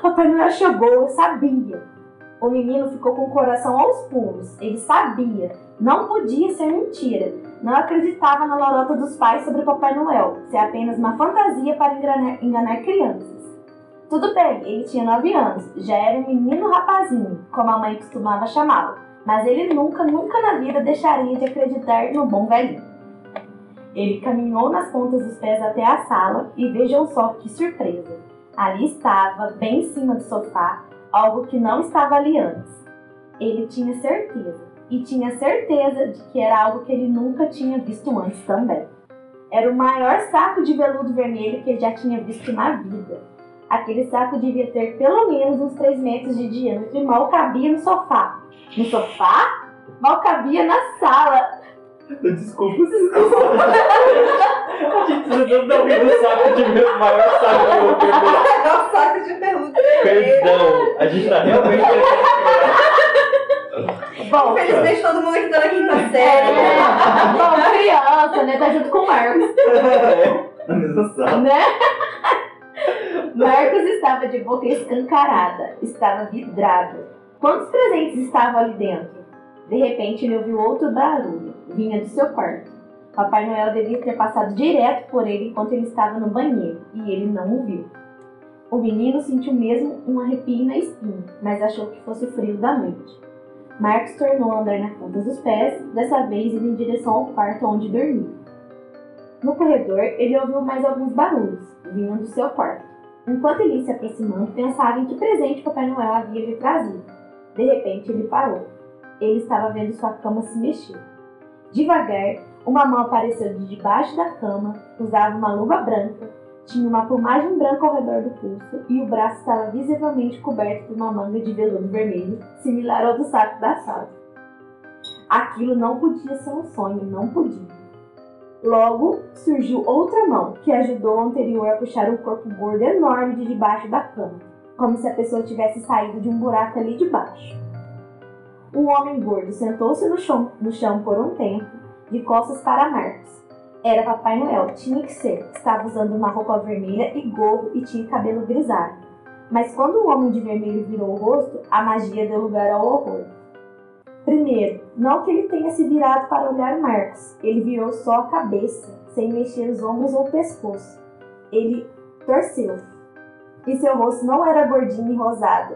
Papai Noel chegou, eu sabia. O menino ficou com o coração aos pulos. Ele sabia. Não podia ser mentira. Não acreditava na lorota dos pais sobre Papai Noel, ser apenas uma fantasia para enganar, enganar crianças. Tudo bem, ele tinha 9 anos, já era um menino rapazinho, como a mãe costumava chamá-lo, mas ele nunca, nunca na vida deixaria de acreditar no bom velhinho. Ele caminhou nas pontas dos pés até a sala e vejam só que surpresa. Ali estava, bem em cima do sofá, algo que não estava ali antes. Ele tinha certeza, e tinha certeza de que era algo que ele nunca tinha visto antes também. Era o maior saco de veludo vermelho que ele já tinha visto na vida. Aquele saco devia ter pelo menos uns 3 metros de diâmetro e mal cabia no sofá. No sofá? Mal cabia na sala. Desculpa, desculpa. A gente precisa dar um do saco de meu maior saco de. É um saco de peludo. Perdão, a gente tá realmente. Bom, Infelizmente todo mundo aqui tá na quinta série. é, bom, criança, né? Tá junto com o Marcos, Na mesma sala. né? Marcos estava de boca escancarada, estava vidrado. Quantos presentes estavam ali dentro? De repente ele ouviu outro barulho, vinha do seu quarto. Papai Noel devia ter passado direto por ele enquanto ele estava no banheiro, e ele não o viu. O menino sentiu mesmo um arrepio na espinha, mas achou que fosse o frio da noite. Marcos tornou a andar na ponta dos pés, dessa vez indo em direção ao quarto onde dormia. No corredor, ele ouviu mais alguns barulhos, vinham do seu quarto. Enquanto ele se aproximando, pensava em que presente Papai Noel havia lhe trazido. De repente, ele parou. Ele estava vendo sua cama se mexer. Devagar, uma mão apareceu de debaixo da cama, usava uma luva branca, tinha uma plumagem branca ao redor do pulso e o braço estava visivelmente coberto por uma manga de veludo vermelho, similar ao do saco da sala. Aquilo não podia ser um sonho, não podia. Logo, surgiu outra mão, que ajudou o anterior a puxar um corpo gordo enorme de debaixo da cama, como se a pessoa tivesse saído de um buraco ali de baixo. O homem gordo sentou-se no chão, no chão por um tempo, de costas para Marcos. Era Papai Noel, tinha que ser. Estava usando uma roupa vermelha e gorro e tinha cabelo grisalho. Mas quando o homem de vermelho virou o rosto, a magia deu lugar ao horror. Primeiro, não que ele tenha se virado para olhar Marcos, ele virou só a cabeça, sem mexer os ombros ou o pescoço. Ele torceu. E seu rosto não era gordinho e rosado,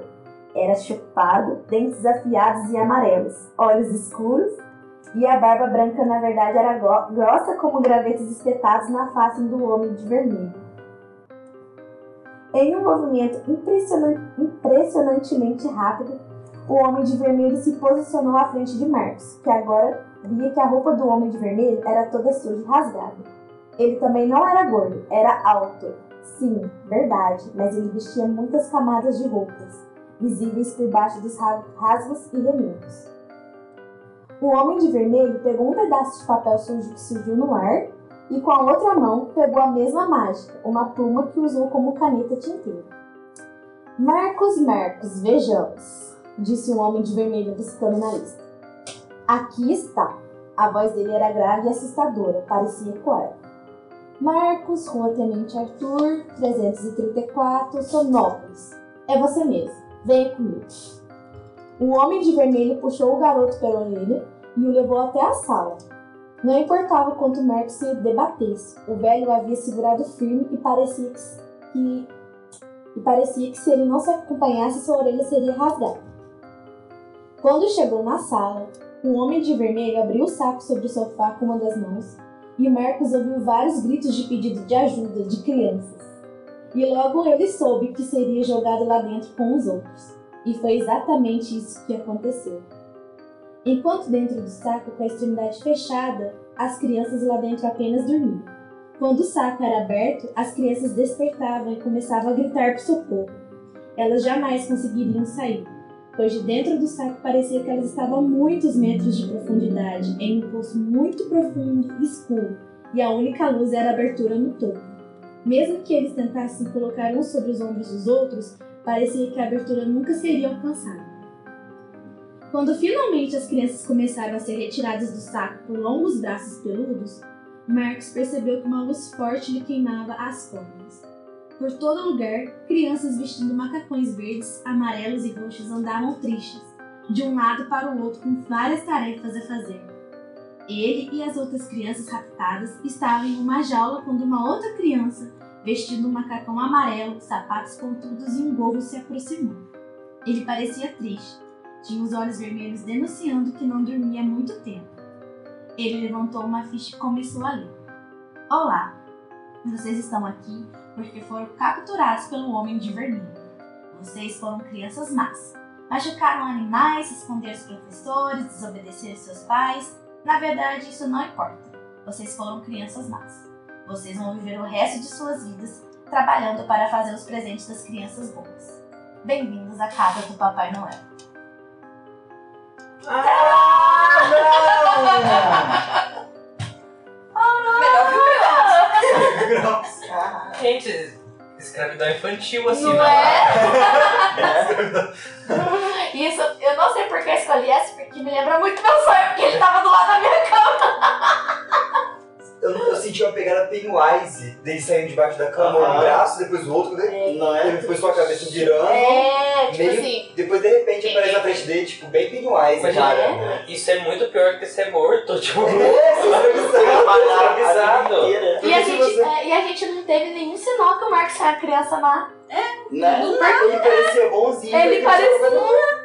era chupado, dentes afiados e amarelos, olhos escuros, e a barba branca na verdade era gro- grossa como gravetos espetados na face do homem de vermelho. Em um movimento impressionan- impressionantemente rápido, o homem de vermelho se posicionou à frente de Marcos, que agora via que a roupa do homem de vermelho era toda suja e rasgada. Ele também não era gordo, era alto. Sim, verdade, mas ele vestia muitas camadas de roupas, visíveis por baixo dos ra- rasgos e remendos. O homem de vermelho pegou um pedaço de papel sujo que surgiu no ar e com a outra mão pegou a mesma mágica, uma pluma que usou como caneta tinteira. Marcos, Marcos, vejamos, disse o homem de vermelho buscando na lista. Aqui está. A voz dele era grave e assustadora, parecia ecoar. Marcos, Rua Tenente Arthur, 334, Sonópolis. É você mesmo. Venha comigo. O homem de vermelho puxou o garoto pela orelha e o levou até a sala. Não importava quanto Marcos se debatesse, o velho o havia segurado firme e parecia que, que- e parecia que se ele não se acompanhasse, sua orelha seria rasgada. Quando chegou na sala, o homem de vermelho abriu o saco sobre o sofá com uma das mãos e Marcos ouviu vários gritos de pedido de ajuda de crianças. E logo ele soube que seria jogado lá dentro com os outros. E foi exatamente isso que aconteceu. Enquanto dentro do saco, com a extremidade fechada, as crianças lá dentro apenas dormiam. Quando o saco era aberto, as crianças despertavam e começavam a gritar por socorro. Elas jamais conseguiriam sair, pois de dentro do saco parecia que elas estavam a muitos metros de profundidade, em um poço muito profundo e escuro, e a única luz era a abertura no topo. Mesmo que eles tentassem colocar uns sobre os ombros dos outros, parecia que a abertura nunca seria alcançada. Quando finalmente as crianças começaram a ser retiradas do saco por longos braços peludos, Marcos percebeu que uma luz forte lhe queimava as costas. Por todo lugar, crianças vestindo macacões verdes, amarelos e roxos andavam tristes, de um lado para o outro com várias tarefas a fazer. Ele e as outras crianças raptadas estavam em uma jaula quando uma outra criança, vestindo um macacão amarelo, sapatos pontudos e um gorro, se aproximou. Ele parecia triste. Tinha os olhos vermelhos denunciando que não dormia há muito tempo. Ele levantou uma ficha e começou a ler. Olá, vocês estão aqui porque foram capturados pelo Homem de Vermelho. Vocês foram crianças más. Machucaram animais, esconderam os professores, desobedeceram seus pais. Na verdade, isso não importa. Vocês foram crianças más. Vocês vão viver o resto de suas vidas trabalhando para fazer os presentes das crianças boas. Bem-vindos à casa do Papai Noel. Melhor que o pior. Gente, escravidão infantil, assim, Não né? é? Isso, eu não sei por que eu escolhi essa, porque me lembra muito meu sonho, porque ele tava do lado da minha cama. Eu, eu senti uma pegada Pennywise, dele saindo debaixo da cama, Aham. um braço, depois o outro, né? Não é? Ele foi sua cabeça virando, É, tipo meio- assim. depois de repente aparece na frente dele, tipo, bem Pennywise, Mas, cara. Isso é muito pior do que ser morto, tipo. É, você Trabalhar a vida Escravizado. inteira, E a, gente, você- é, e a gente não teve nenhum sinal que o Marcos era criança má. né? Ele parecia bonzinho. Ele parecia.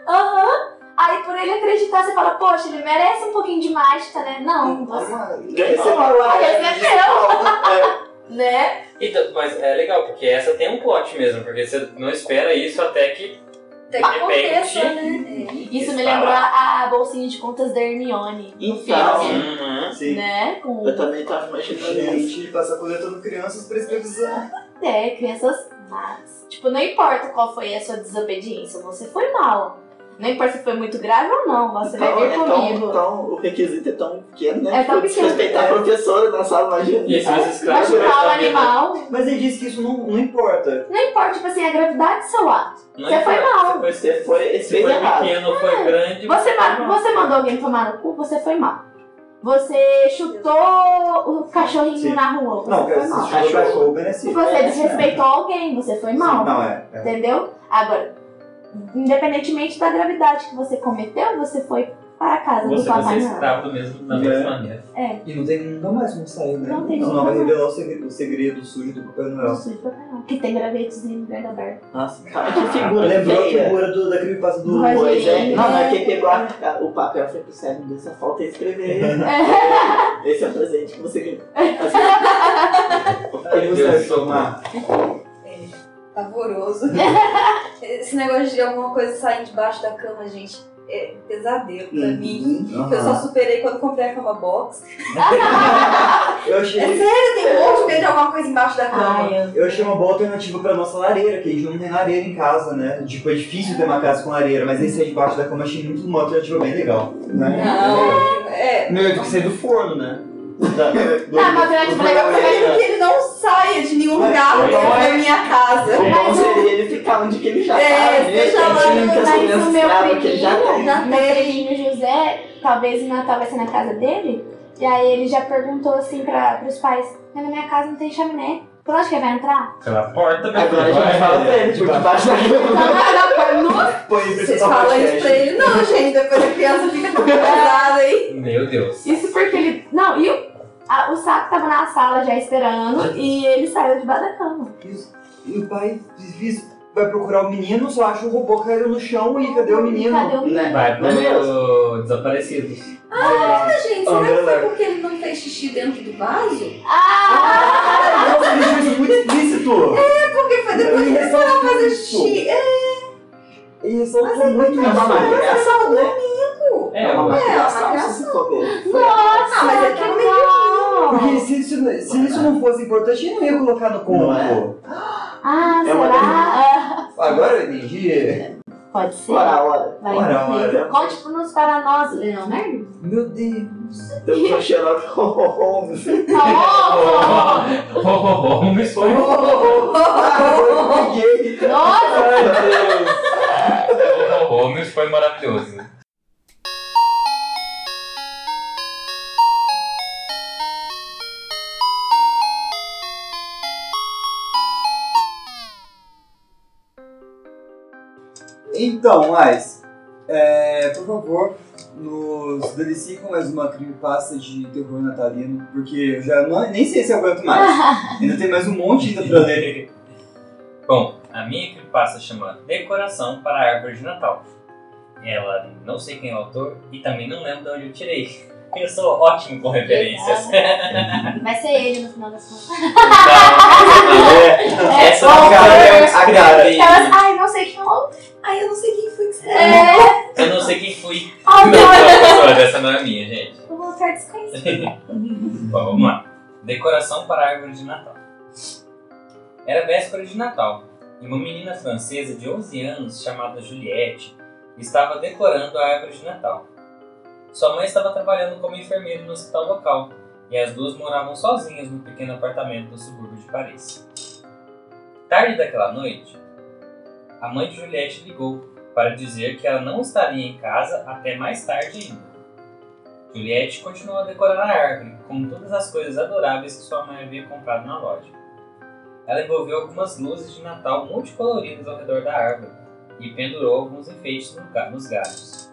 Aham. Aí por ele acreditar, você fala, poxa, ele merece um pouquinho de mágica, né? Não, você. Ganhou. separou a Ele régua de recebeu. Né? Então, mas é legal, porque essa tem um plot mesmo, porque você não espera isso até que. Até que aconteça, repente- né? Isso me lembrou a, a bolsinha de contas da Hermione. no Então. filme, Uhum. Sim. né? Com Eu também tava imaginando isso. Gente, passar coletando crianças pra escravizar. é, crianças más. Tipo, não importa qual foi a sua desobediência, você foi mal. Não importa se foi muito grave ou não, você vai Então, vir é tão, comigo. tão, o requisito é tão pequeno, né? É tão Tipo, pequeno. Desrespeitar a professora na sala, imagina. E se você escreve Machucar o animal. Mas ele disse que isso não, não importa. Não importa, tipo assim, a gravidade do seu ato. Não Você foi mal. Você Você foi, se fez foi pequeno ou foi grande. Você, foi você mandou alguém tomar no cu, você foi mal. Você chutou o cachorrinho Sim. na rua, você Não, foi cara, mal. se chutou o cachorro, Se você É, desrespeitou alguém, você foi mal. Não, é. é. Entendeu? Agora, independentemente da gravidade que você cometeu, você foi para a casa Você do Papai Noel. escravo do mesmo, da É. mesma maneira. E não tem nunca mais como sair, né? Não tem Senão nunca vai revelar o segredo, o segredo sujo do Papai Noel. Isso, Papai Noel. Que tem gravetos em lugar barba. Nossa, cara, que figura Lembrou a figura do, da creepypasta do é. Não, não é É. quem pegou a- a- o papel foi pro céu, não deu só falta escrever. Esse é o presente que você ganhou. Ele você Deus, achou, Mar? Pavoroso. Esse negócio de alguma coisa sair debaixo da cama, gente, é pesadelo pra mim. Uhum. Eu só superei quando comprei a cama box. Eu É achei, sério, eu tenho um monte de medo de alguma coisa embaixo da cama. Ai, eu... eu achei uma boa alternativa pra nossa lareira, que a gente não tem lareira em casa, né? Tipo, é difícil ter uma casa com lareira, mas esse aí debaixo da cama achei muito uma alternativa bem legal. Né? Não, é. Melhor do que sair do forno, né? Da, do, Não, mas eu acho legal lareira. que ele não saia de nenhum Mas- lugar mas- da minha casa. O bom seria ele ficar onde que ele já É, tá, né? deixa lá, Quietinho, com as Mas crianças o meu escravas que ele já tem. priminho, meu priminho José, talvez o Natal vai ser na casa dele, e aí ele já perguntou assim para os pais, mas na minha casa não tem chaminé. Por onde que ele vai entrar? Pela porta, meu Agora a gente vai. fala pra ele, por debaixo da cama. Não, não, não. Põe isso Vocês no falam isso pra ele? Não, gente, depois a criança fica traumatizada aí. Meu Deus. Isso porque ele... Não, e o, a- o saco tava na sala já esperando, e ele saiu debaixo da cama. E o pai diz- vai procurar o menino, só acha o robô caído no chão e cadê o menino? Cadê o Né? Vai é pro desaparecidos. Ah, gente, será que foi porque ele não fez xixi dentro do vaso? Ah! Nossa, ele isso muito explícito! Porque porque foi depois Ele que a fazer xixi. É, Ele ressaltou muito É uma isso. malhação, né? É, É uma o- malhação, se for ver. ah, mas é que Porque se isso, se isso não fosse importante, ele não ia colocar no combo. Não é? Ah, É uma será? Ah, Agora eu entendi. pode ser. Ora, ora. Vai Ora, entender. ora. Conte nos para nós, Leonardo. Meu Deus. Estamos com Sherlock Holmes. Oh, Oh, oh, oh, mas foi. Ah, eu peguei. Nossa! O Holmes foi maravilhoso. Então, mas, é, por favor, nos delicie com mais uma creepypasta de terror natalino, porque eu já não, nem sei se eu aguento mais. Ainda tem mais um monte ainda pra ler. Bom, a minha creepypasta chama Decoração para a Árvore de Natal. Ela não sei quem é o autor e também não lembro de onde eu tirei. Eu sou ótimo com referências. Vai ser ele no final das contas. Então, essa bom, não é, a cara. Ai, não sei quem é o. Ai, eu não sei quem foi que você É, Eu não sei quem fui. Ai, Não, não. não, essa não é minha, gente. o Walter desconhecido. Bom, vamos lá. Decoração para a árvore de Natal. Era véspera de Natal e uma menina francesa de 11 anos chamada Juliette estava decorando a árvore de Natal. Sua mãe estava trabalhando como enfermeira no hospital local e as duas moravam sozinhas no pequeno apartamento do subúrbio de Paris. Tarde daquela noite, a mãe de Juliette ligou para dizer que ela não estaria em casa até mais tarde ainda. Juliette continuou a decorar a árvore com todas as coisas adoráveis que sua mãe havia comprado na loja. Ela envolveu algumas luzes de Natal multicoloridas ao redor da árvore e pendurou alguns enfeites nos galhos.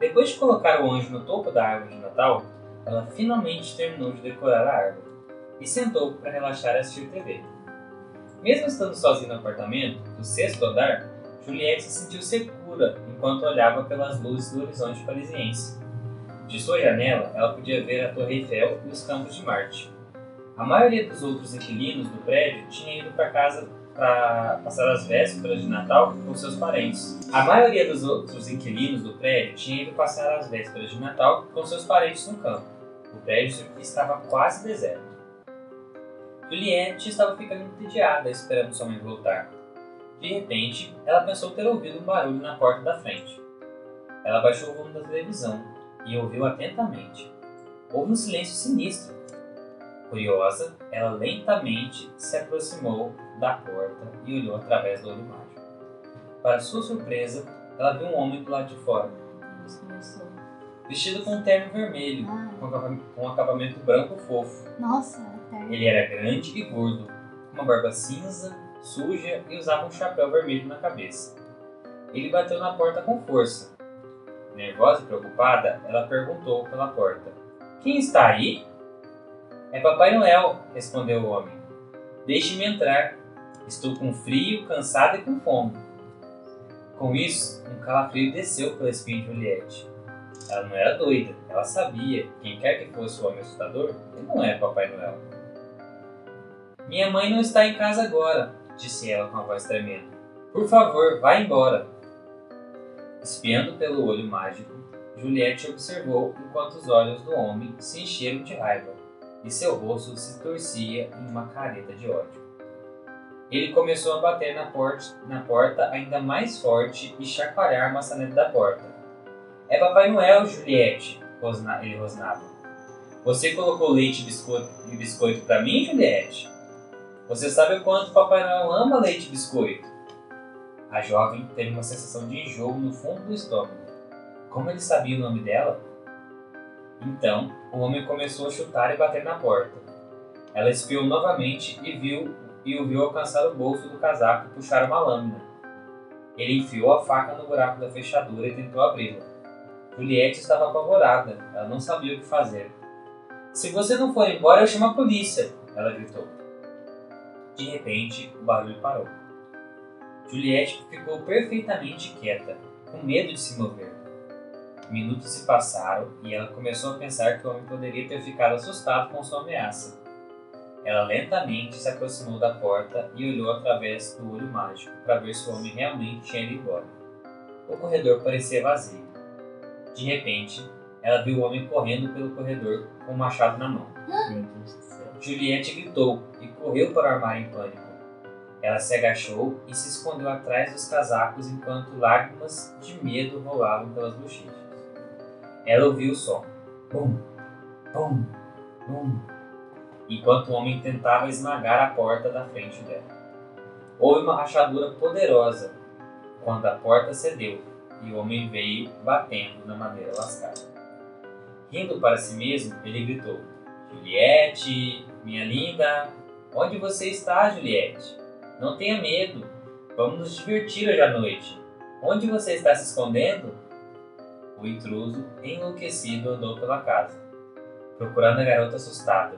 Depois de colocar o anjo no topo da árvore de Natal, ela finalmente terminou de decorar a árvore e sentou para relaxar e assistir TV. Mesmo estando sozinha no apartamento, do sexto andar, Juliette se sentiu segura enquanto olhava pelas luzes do horizonte parisiense. De sua janela, ela podia ver a Torre Eiffel e os campos de Marte. A maioria dos outros inquilinos do prédio tinha ido para casa para passar as vésperas de Natal com seus parentes. A maioria dos outros inquilinos do prédio tinha ido passar as vésperas de Natal com seus parentes no campo. O prédio estava quase deserto. Juliette estava ficando entediada esperando sua mãe voltar. De repente, ela pensou ter ouvido um barulho na porta da frente. Ela baixou o volume da televisão e ouviu atentamente. Houve um silêncio sinistro. Curiosa, ela lentamente se aproximou da porta e olhou através do olho mágico. Para sua surpresa, ela viu um homem do lado de fora, vestido com um terno vermelho, Ah, com acaba- com um acabamento branco fofo. nossa. Ele era grande e gordo, com uma barba cinza, suja e usava um chapéu vermelho na cabeça. Ele bateu na porta com força. Nervosa e preocupada, ela perguntou pela porta: Quem está aí? É Papai Noel, respondeu o homem. Deixe-me entrar. Estou com frio, cansado e com fome. Com isso, um calafrio desceu pela espinha de Juliette. Ela não era doida, ela sabia que quem quer que fosse o homem assustador, ele não é Papai Noel. Minha mãe não está em casa agora, disse ela com a voz tremendo. Por favor, vá embora. Espiando pelo olho mágico, Juliette observou enquanto os olhos do homem se encheram de raiva e seu rosto se torcia em uma careta de ódio. Ele começou a bater na porta, na porta ainda mais forte e chacoalhar a maçaneta da porta. É Papai Noel, Juliette, rosna- ele rosnava. Você colocou leite e biscoito, e biscoito para mim, Juliette? Você sabe o quanto Papai Noel ama leite e biscoito? A jovem teve uma sensação de enjoo no fundo do estômago. Como ele sabia o nome dela? Então, o homem começou a chutar e bater na porta. Ela espiou novamente e viu e o viu alcançar o bolso do casaco e puxar uma lâmina. Ele enfiou a faca no buraco da fechadura e tentou abri-la. Juliette estava apavorada. Ela não sabia o que fazer. Se você não for embora, eu chamo a polícia! Ela gritou. De repente, o barulho parou. Juliette ficou perfeitamente quieta, com medo de se mover. Minutos se passaram e ela começou a pensar que o homem poderia ter ficado assustado com sua ameaça. Ela lentamente se aproximou da porta e olhou através do olho mágico para ver se o homem realmente tinha ido embora. O corredor parecia vazio. De repente, ela viu o homem correndo pelo corredor com o machado na mão. Juliette gritou e correu para o armário em pânico. Ela se agachou e se escondeu atrás dos casacos enquanto lágrimas de medo rolavam pelas bochechas. Ela ouviu o som. Bum, bum, bum. Enquanto o homem tentava esmagar a porta da frente dela. Houve uma rachadura poderosa quando a porta cedeu e o homem veio batendo na madeira lascada. Rindo para si mesmo, ele gritou: Juliette, minha linda, onde você está, Juliette? Não tenha medo, vamos nos divertir hoje à noite. Onde você está se escondendo? O intruso, enlouquecido, andou pela casa, procurando a garota assustada.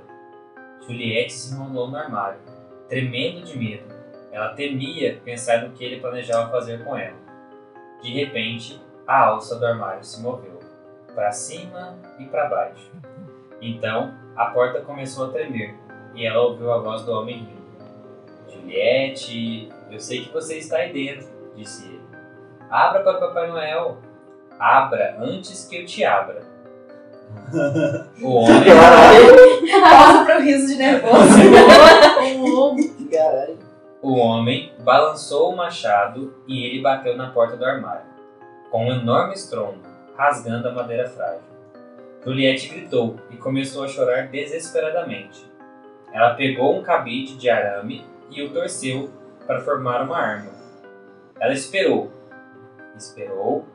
Juliette se enrolou no armário, tremendo de medo. Ela temia pensar no que ele planejava fazer com ela. De repente, a alça do armário se moveu, para cima e para baixo. Então, a porta começou a tremer e ela ouviu a voz do homem rindo. Juliette, eu sei que você está aí dentro, disse ele. Abra para Papai Noel. Abra antes que eu te abra. O homem, Pausa para o riso de nervoso. O homem balançou o machado e ele bateu na porta do armário, com um enorme estrondo, rasgando a madeira frágil. Juliette gritou e começou a chorar desesperadamente. Ela pegou um cabide de arame e o torceu para formar uma arma. Ela esperou, esperou,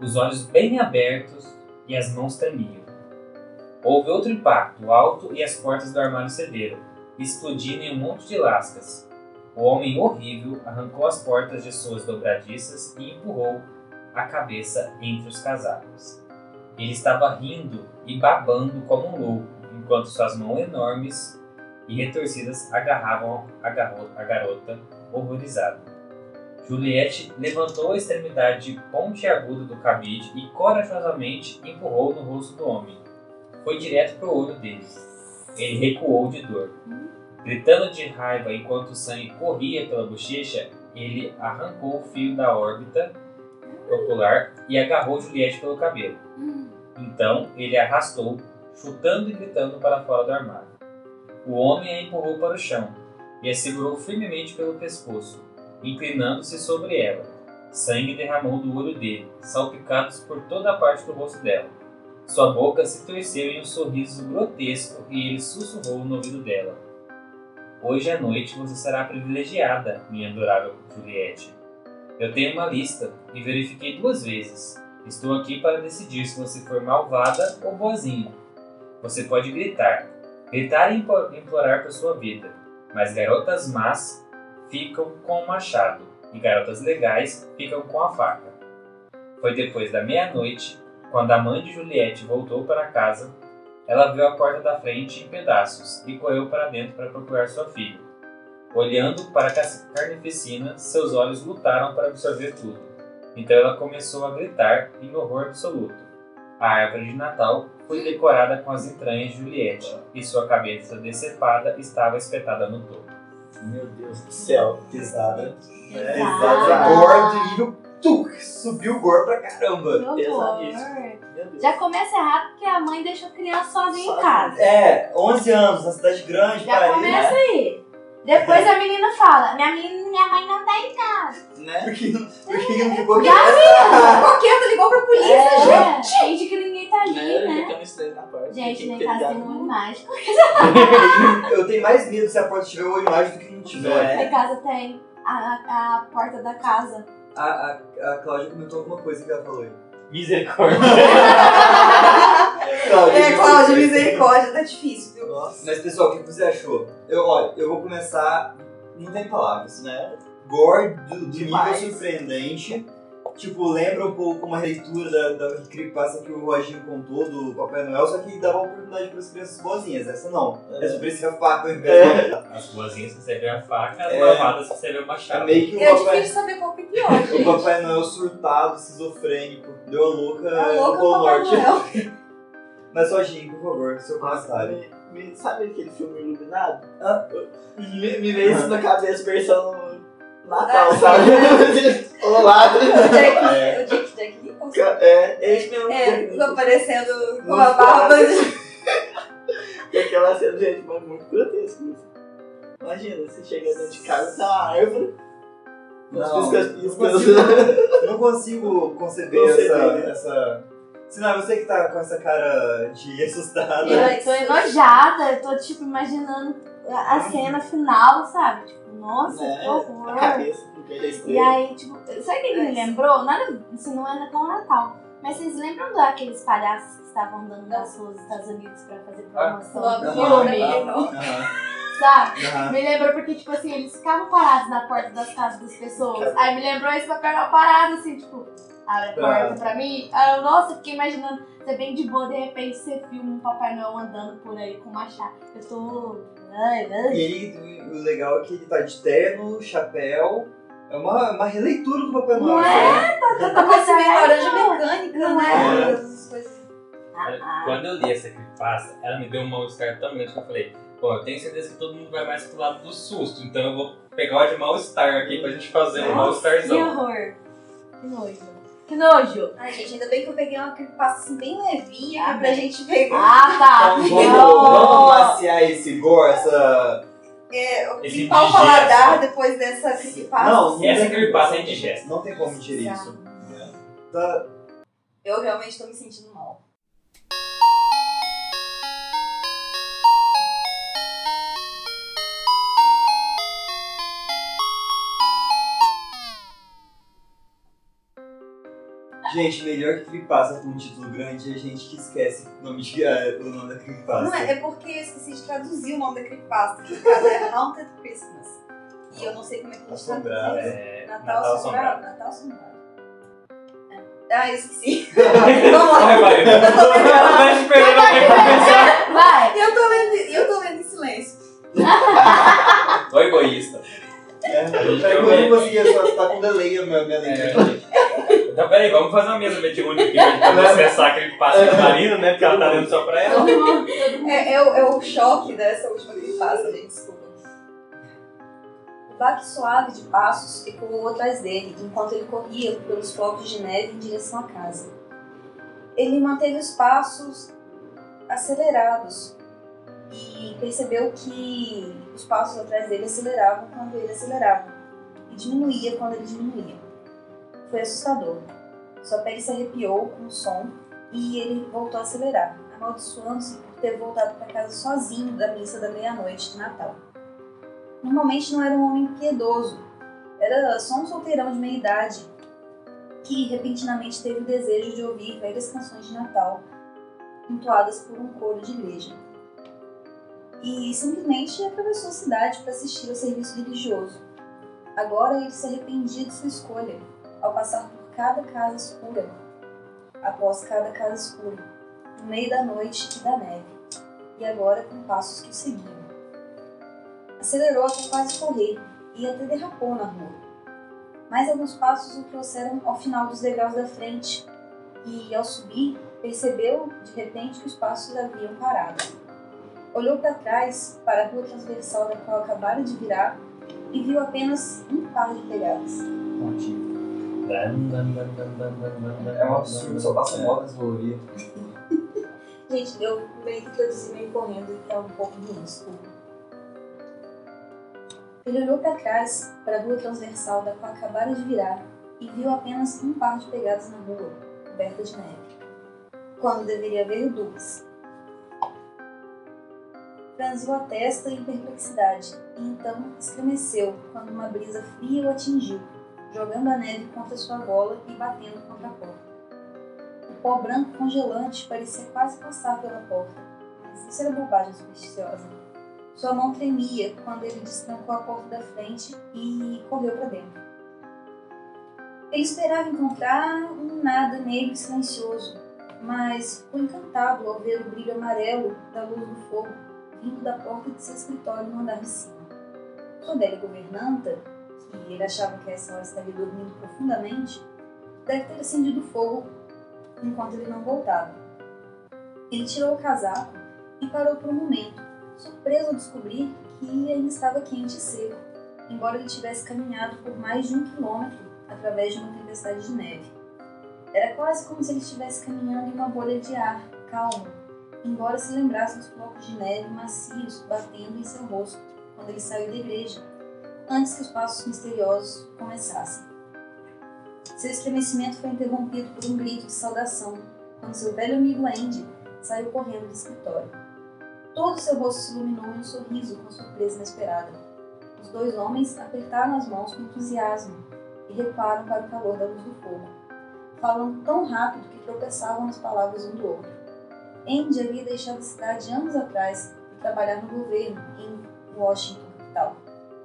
os olhos bem abertos e as mãos tremiam. Houve outro impacto alto e as portas do armário cederam, explodindo em um monte de lascas. O homem horrível arrancou as portas de suas dobradiças e empurrou a cabeça entre os casacos. Ele estava rindo e babando como um louco, enquanto suas mãos enormes e retorcidas agarravam a, garro- a garota horrorizada. Juliette levantou a extremidade pontiaguda do cabide e corajosamente empurrou no rosto do homem. Foi direto para o olho dele. Ele recuou de dor. Gritando de raiva enquanto o sangue corria pela bochecha, ele arrancou o fio da órbita ocular e agarrou Juliette pelo cabelo. Então ele arrastou, chutando e gritando para fora do armário. O homem a empurrou para o chão e a segurou firmemente pelo pescoço, inclinando-se sobre ela. Sangue derramou do olho dele, salpicados por toda a parte do rosto dela. Sua boca se torceu em um sorriso grotesco e ele sussurrou no ouvido dela. Hoje à noite você será privilegiada, minha adorável Juliette. Eu tenho uma lista e verifiquei duas vezes. Estou aqui para decidir se você for malvada ou boazinha. Você pode gritar, gritar e implorar por sua vida, mas garotas más ficam com o machado e garotas legais ficam com a faca. Foi depois da meia-noite, quando a mãe de Juliette voltou para casa, ela viu a porta da frente em pedaços e correu para dentro para procurar sua filha. Olhando para a ca- carnificina, seus olhos lutaram para absorver tudo. Então ela começou a gritar em horror absoluto. A árvore de Natal foi decorada com as entranhas de Juliette e sua cabeça decepada estava espetada no topo. Meu Deus do céu. Pesada. Exato. exato. Gore nível tuc. Subiu o gore pra caramba. Deus. Já começa errado porque a mãe deixou a criança sozinha em casa. É, 11 anos, na cidade grande, Já Paris, começa né? aí. Depois a menina fala, minha, menina, minha mãe não tá em casa. Né? Por que, não- por que não ficou Já quieta? Coqueta ligou pra polícia, É, gente. gente que ninguém tá ali, Né? Né? estranhos na. Gente, que ter casa tem um olho mágico. Eu tenho mais medo se a porta tiver o olho mágico do que não tiver. É. Em casa tem a, a, a porta da casa. A, a, a Cláudia comentou alguma coisa que ela falou aí. Misericórdia! É, Cláudia, misericórdia, tá difícil, viu? Nossa. Mas pessoal, o que você achou? Eu, olha, eu vou começar. Não tem palavras. Né? Gore do, do nível surpreendente. Tipo, lembra um pouco uma releitura da, da creepypasta que o Roginho contou do Papai Noel, só que dava oportunidade para as crianças boazinhas. Essa não. Essa parecia faca ao invés da- As boazinhas recebem a faca, as É. malvadas recebem o É machado. meio que o É Papai, difícil saber qual que é pior, o. Papai Noel surtado, esquizofrênico, deu a louca A no louca Polo Papai Norte. Mas Roginho, por favor, seu comentário. me- sabe aquele filme Iluminado? Ah. Me, me veio isso na cabeça versão Natal, Ah, sabe? Olá, O Jack, É. o Jack, Jack Nicholson. é, esse mesmo. É, aparecendo com a barba. E aquela cena, gente, mas muito grotesco isso. Imagina, você chega dentro de casa, tá uma árvore, Não, não consigo, não consigo conceber Conceber, essa, né? essa... Sinal, você que tá com essa cara de assustada. Eu tô enojada, eu tô tipo imaginando a cena final, sabe? Tipo, nossa, Né? que A horror. cabeça Pedro E aí, tipo, sabe o que que me lembrou? Nada, isso não é com o Natal. Mas vocês lembram daqueles palhaços que estavam andando nas ruas dos Estados Unidos pra fazer promoção Ah. do filme? Sabe? aham. Me lembrou porque, tipo assim, eles ficavam parados na porta das casas das pessoas. Aí me lembrou isso pra pegar parado, assim, tipo, abre a porta pra mim. Aí eu, nossa, fiquei imaginando, você bem de boa, de repente você filma um Papai Noel andando por aí com machado. Eu tô. Ai, ai. E ele, o legal é que ele tá de terno, chapéu. É uma, uma releitura do Papai Noel. Não é? Tá com esse meio laranja mecânica, Não né? é? Essas coisas. Ah, Quando eu li essa creepypasta, ela me deu um mal-estar tão grande que eu falei, pô, eu tenho certeza que todo mundo vai mais pro lado do susto, então eu vou pegar o de mal-estar aqui pra gente fazer um que mal-estarzão. horror. Que nojo. Que nojo. Ai, gente, ainda bem que eu peguei uma creepypasta assim bem levinha Ah, pra gente pegar. Ah, tá. Então vamos, vamos maciar esse gore, essa. É, Esse limpar o paladar depois dessa creepypasta. Não, Essa creepypasta é indigesta. Não tem como Tá. isso. Tá, Eu realmente tô me sentindo mal. Gente, melhor que creepypasta com um título grande é a gente que esquece o nome, de, ah, o nome da creepypasta. Não é, é porque eu esqueci de traduzir o nome da creepyasta, que no caso é Haunted Christmas. E eu não sei como é que a gente Assombrado. traduz. É, Natal, assombrado. Natal assombrado. É. Ah, eu esqueci. Vamos lá. Vai, vai. Eu tô lendo, Vai pra pensar. Eu tô lendo, eu tô lendo em silêncio. Ô egoísta. É, é, eu não conseguia, só tá com delay a minha, minha leitura. Então, peraí, vamos fazer uma mesa mediúnica aqui pra gente poder acessar aquele passe da Marina, né? Porque ela tá lendo só pra ela. É, é, o, é o choque dessa última creepypasta, gente, desculpa. O baque suave de passos ecoou atrás dele, enquanto ele corria pelos flocos de neve em direção à casa. Ele manteve os passos acelerados e percebeu que os passos atrás dele aceleravam quando ele acelerava e diminuía quando ele diminuía. Foi assustador. Sua pele se arrepiou com o som e ele voltou a acelerar, amaldiçoando-se por ter voltado para casa sozinho da missa da meia-noite de Natal. Normalmente não era um homem piedoso, era só um solteirão de meia idade que repentinamente teve o desejo de ouvir velhas canções de Natal entoadas por um coro de igreja. E simplesmente atravessou a cidade para assistir ao serviço religioso. Agora ele se arrependia de sua escolha ao passar por cada casa escura, após cada casa escura, no meio da noite e da neve, e agora com passos que o seguiam. Acelerou até quase correr e até derrapou na rua. Mais alguns passos o trouxeram ao final dos degraus da frente, e ao subir, percebeu de repente que os passos haviam parado. Olhou para trás, para a rua transversal da qual acabara de virar, e viu apenas um par de pegadas. É um absurdo, só passa modas coloridas. Gente, eu meio que traduzi meio correndo e é um pouco ruim, desculpa. Ele olhou para trás, para a rua transversal da qual acabara de virar, e viu apenas um par de pegadas na rua, coberta de neve, quando deveria haver duas. Franziu a testa em perplexidade, e então estremeceu quando uma brisa fria o atingiu, jogando a neve contra sua gola e batendo contra a porta. O pó branco congelante parecia quase passar pela porta, mas isso era bobagem supersticiosa. Sua mão tremia quando ele destrancou a porta da frente e correu para dentro. Ele esperava encontrar um nada negro e silencioso, mas ficou encantado ao ver o brilho amarelo da luz do fogo vindo da porta de seu escritório no andar de cima. Sua velha governanta, que ele achava que essa hora estaria dormindo profundamente, deve ter acendido fogo enquanto ele não voltava. Ele tirou o casaco e parou por um momento, surpreso ao descobrir que ainda estava quente e seco, embora ele tivesse caminhado por mais de um quilômetro através de uma tempestade de neve. Era quase como se ele estivesse caminhando em uma bolha de ar, calmo, embora se lembrasse dos flocos de neve macios batendo em seu rosto quando ele saiu da igreja, antes que os passos misteriosos começassem. Seu estremecimento foi interrompido por um grito de saudação, quando seu velho amigo Andy saiu correndo do escritório. Todo seu rosto se iluminou em um sorriso com surpresa inesperada. Os dois homens apertaram as mãos com entusiasmo e recuaram para o calor da luz do fogo, falando tão rápido que tropeçavam nas palavras um do outro. Andy havia deixado a cidade anos atrás e trabalhar no governo em Washington, capital.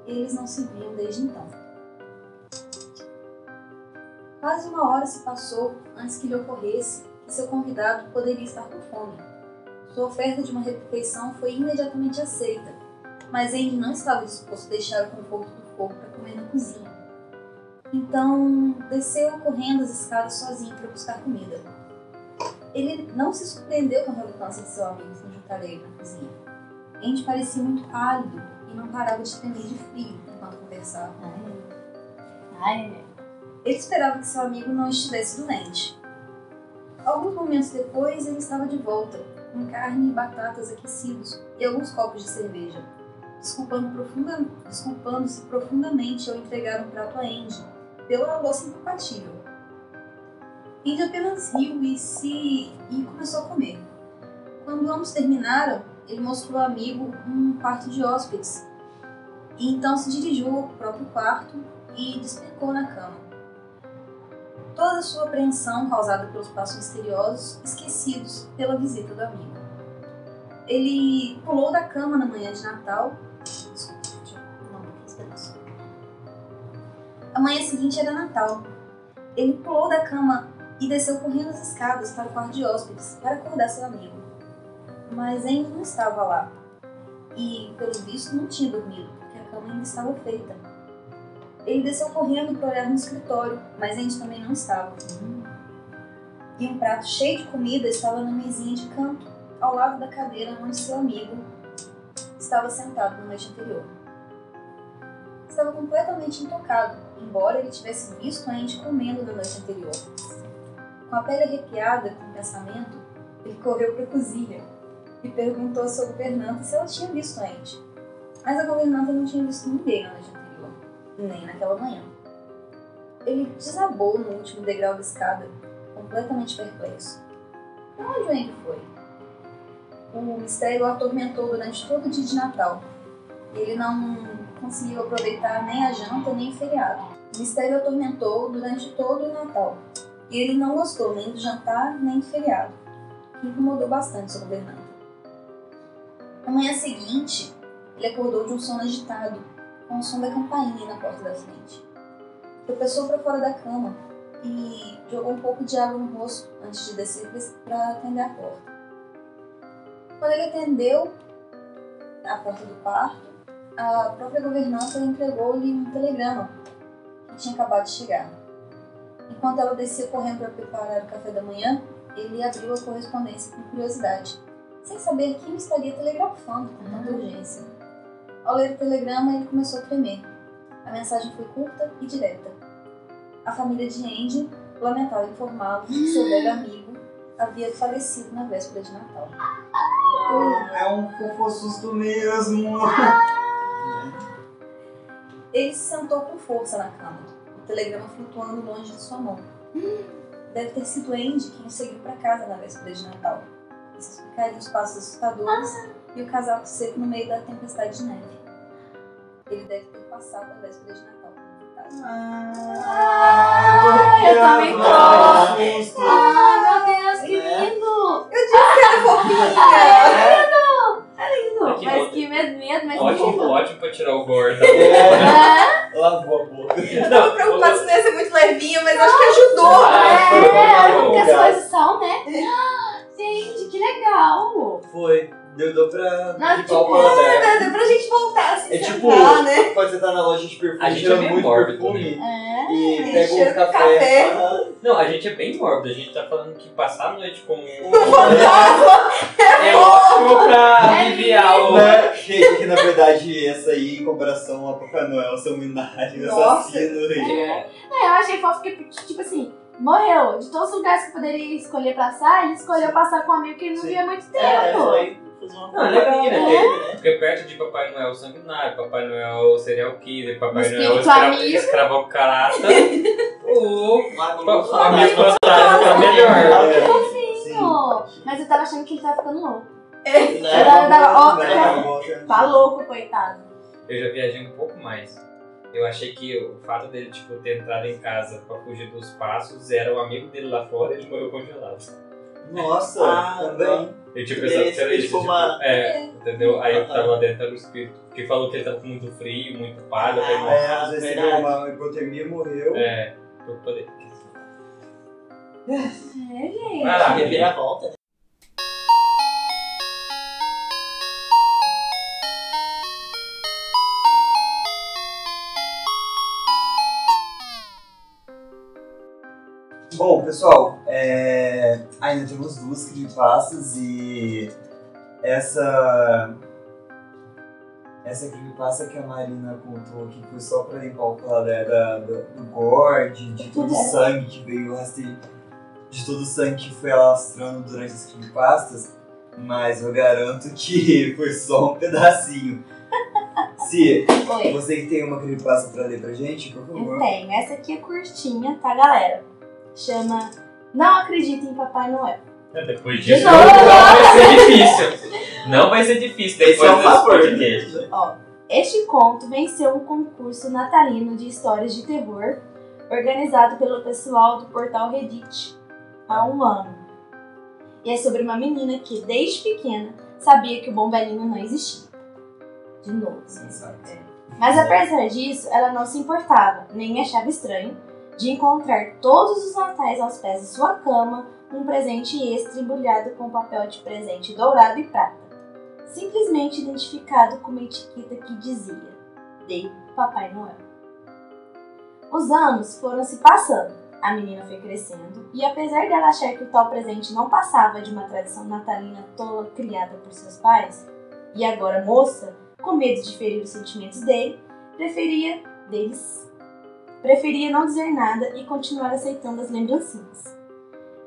Eles não se viam desde então. Quase uma hora se passou antes que lhe ocorresse que seu convidado poderia estar com fome. Sua oferta de uma refeição foi imediatamente aceita, mas Andy não estava disposto a deixar o conforto do fogo para comer na cozinha. Então, desceu correndo as escadas sozinho para buscar comida. Ele não se surpreendeu com a relutância de seu amigo se juntar ele na cozinha. Andy parecia muito pálido e não parava de tremer de frio enquanto conversava. Ai, Ele esperava que seu amigo não estivesse doente. Alguns momentos depois, ele estava de volta, com carne e batatas aquecidos e alguns copos de cerveja, desculpando profunda- desculpando-se profundamente ao entregar um prato a Andy pela louça incompatível. Andy apenas riu e se e começou a comer. Quando ambos terminaram, ele mostrou ao amigo um quarto de hóspedes e então se dirigiu ao próprio quarto e despencou na cama. Toda a sua apreensão causada pelos passos misteriosos esquecidos pela visita do amigo. Ele pulou da cama na manhã de Natal. Desculpa, deixa eu não, esse pedaço. A manhã seguinte era Natal. Ele pulou da cama e desceu correndo as escadas para o quarto de hóspedes para acordar seu amigo. Mas ainda não estava lá. E, pelo visto, não tinha dormido, porque a cama ainda estava feita. Ele desceu correndo para olhar no escritório, mas Andy também não estava. E um prato cheio de comida estava na mesinha de canto, ao lado da cadeira onde seu amigo estava sentado na noite anterior. Estava completamente intocado, embora ele tivesse visto a Andy comendo na noite anterior. Com a pele arrepiada com pensamento, ele correu para a cozinha e perguntou sua governanta se ela tinha visto a Andy. Mas a governanta não tinha visto ninguém na noite anterior nem naquela manhã. Ele desabou no último degrau da escada, completamente perplexo. Para onde o Andy foi? O mistério o atormentou durante todo o dia de Natal. Ele não conseguiu aproveitar nem a janta nem o feriado. O mistério o atormentou durante todo o Natal. E ele não gostou nem do jantar nem do feriado, que incomodou bastante sua governanta. Na manhã seguinte, ele acordou de um sono agitado com o som da campainha na porta da frente. Tropeçou para fora da cama e jogou um pouco de água no rosto antes de descer para atender a porta. Quando ele atendeu a porta do quarto, a própria governanta entregou-lhe um telegrama que tinha acabado de chegar. Enquanto ela descia correndo para preparar o café da manhã, ele abriu a correspondência com curiosidade, sem saber quem estaria telegrafando com tanta urgência. Ao ler o telegrama, ele começou a tremer. A mensagem foi curta e direta. A família de Andy lamentava informá-lo que seu velho amigo havia falecido na véspera de Natal. É um fofo susto mesmo. Ele se sentou com força na cama, o telegrama flutuando longe de sua mão. Deve ter sido Andy quem o seguiu para casa na véspera de Natal. Isso explicaria os passos assustadores e o casaco seco no meio da tempestade de neve. Ele deve ter passado a véspera de Natal. Ah, eu também tô. Ai, meu Deus, que Né? lindo! É, É! Aqui, Mas que medo, medo, mas que Ótimo, lindo. ótimo pra tirar o gore da É, Lavou a boca. Eu tava preocupada se não ia ser muito levinho, mas acho que ajudou. é, Bom, muita cara. exposição, né? Ah, Gente, que legal! Foi. Deu, deu pra Não, o tipo, paladar. Dá pra gente voltar a se É tipo, sentar, né? quando você tá na loja de perfume, A gente é muito mórbido perfume, É. e pega um de café. café. Aham. Não, a gente é bem mórbido. A gente tá falando que passar a noite com É ótimo pra aliviar o. Né? Gente, que na verdade essa aí, em comparação a Papai Noel, são milagres, Nossa. assassinos. É, eu achei fofo que, tipo assim, morreu. De todos os lugares que poderia escolher passar, ele escolheu passar com um amigo que ele não Sim. via há muito tempo. É, foi fazer uma Não, legal, né? Porque perto de Papai Noel sanguinário, Papai Noel serial killer, Papai Noel Espírito escra... amigo. escravocrata, o amigo fantasma tá melhor. É, Fofinho. Mas eu tava achando que ele tava ficando louco. Né? Ela tava- é. Tá louco, coitado. Eu já viajei um pouco mais. Eu achei que o fato dele tipo, ter entrado em casa pra fugir dos passos era o amigo dele lá fora e ele morreu congelado. Nossa, Ah, também. Eu tinha E pensado que era tipo, isso. Tipo, uma- É, entendeu? Aí Ah, tá. tava dentro era o espírito. Que falou que ele tava com muito frio, muito falei, Ah, nossa, É, às vezes verdade. uma hipotermia e morreu. É, por poder. É, gente. Ah, Reviravolta, né? Bom, pessoal, é, ainda temos duas creepypastas e essa essa creepypasta que a Marina contou que foi só pra limpar o paladar da, do, do gore, de, de todo o sangue que veio rastreio, de todo o sangue que foi alastrando durante as creepypastas, mas eu garanto que foi só um pedacinho. Se Oi. você que tem uma creepypasta pra ler pra gente, por Eu favor. tenho. Essa aqui é curtinha, tá, galera? Chama Não Acredito em Papai Noel. Depois De disso, novo. não vai ser difícil. Não vai ser difícil Esse depois é um desse favor. podcast. Ó, este conto venceu um concurso natalino de histórias de terror organizado pelo pessoal do portal Reddit há um ano. E é sobre uma menina que, desde pequena, sabia que o bom velhinho não existia. De novo. né? Exato. Mas apesar disso, ela não se importava, nem achava estranho, de encontrar todos os natais aos pés de sua cama um presente extra embrulhado com papel de presente dourado e prata, simplesmente identificado com uma etiqueta que dizia de Papai Noel. Os anos foram se passando, a menina foi crescendo, e apesar dela achar que o tal presente não passava de uma tradição natalina tola criada por seus pais, e agora moça, com medo de ferir os sentimentos dele, preferia deles, preferia não dizer nada e continuar aceitando as lembrancinhas.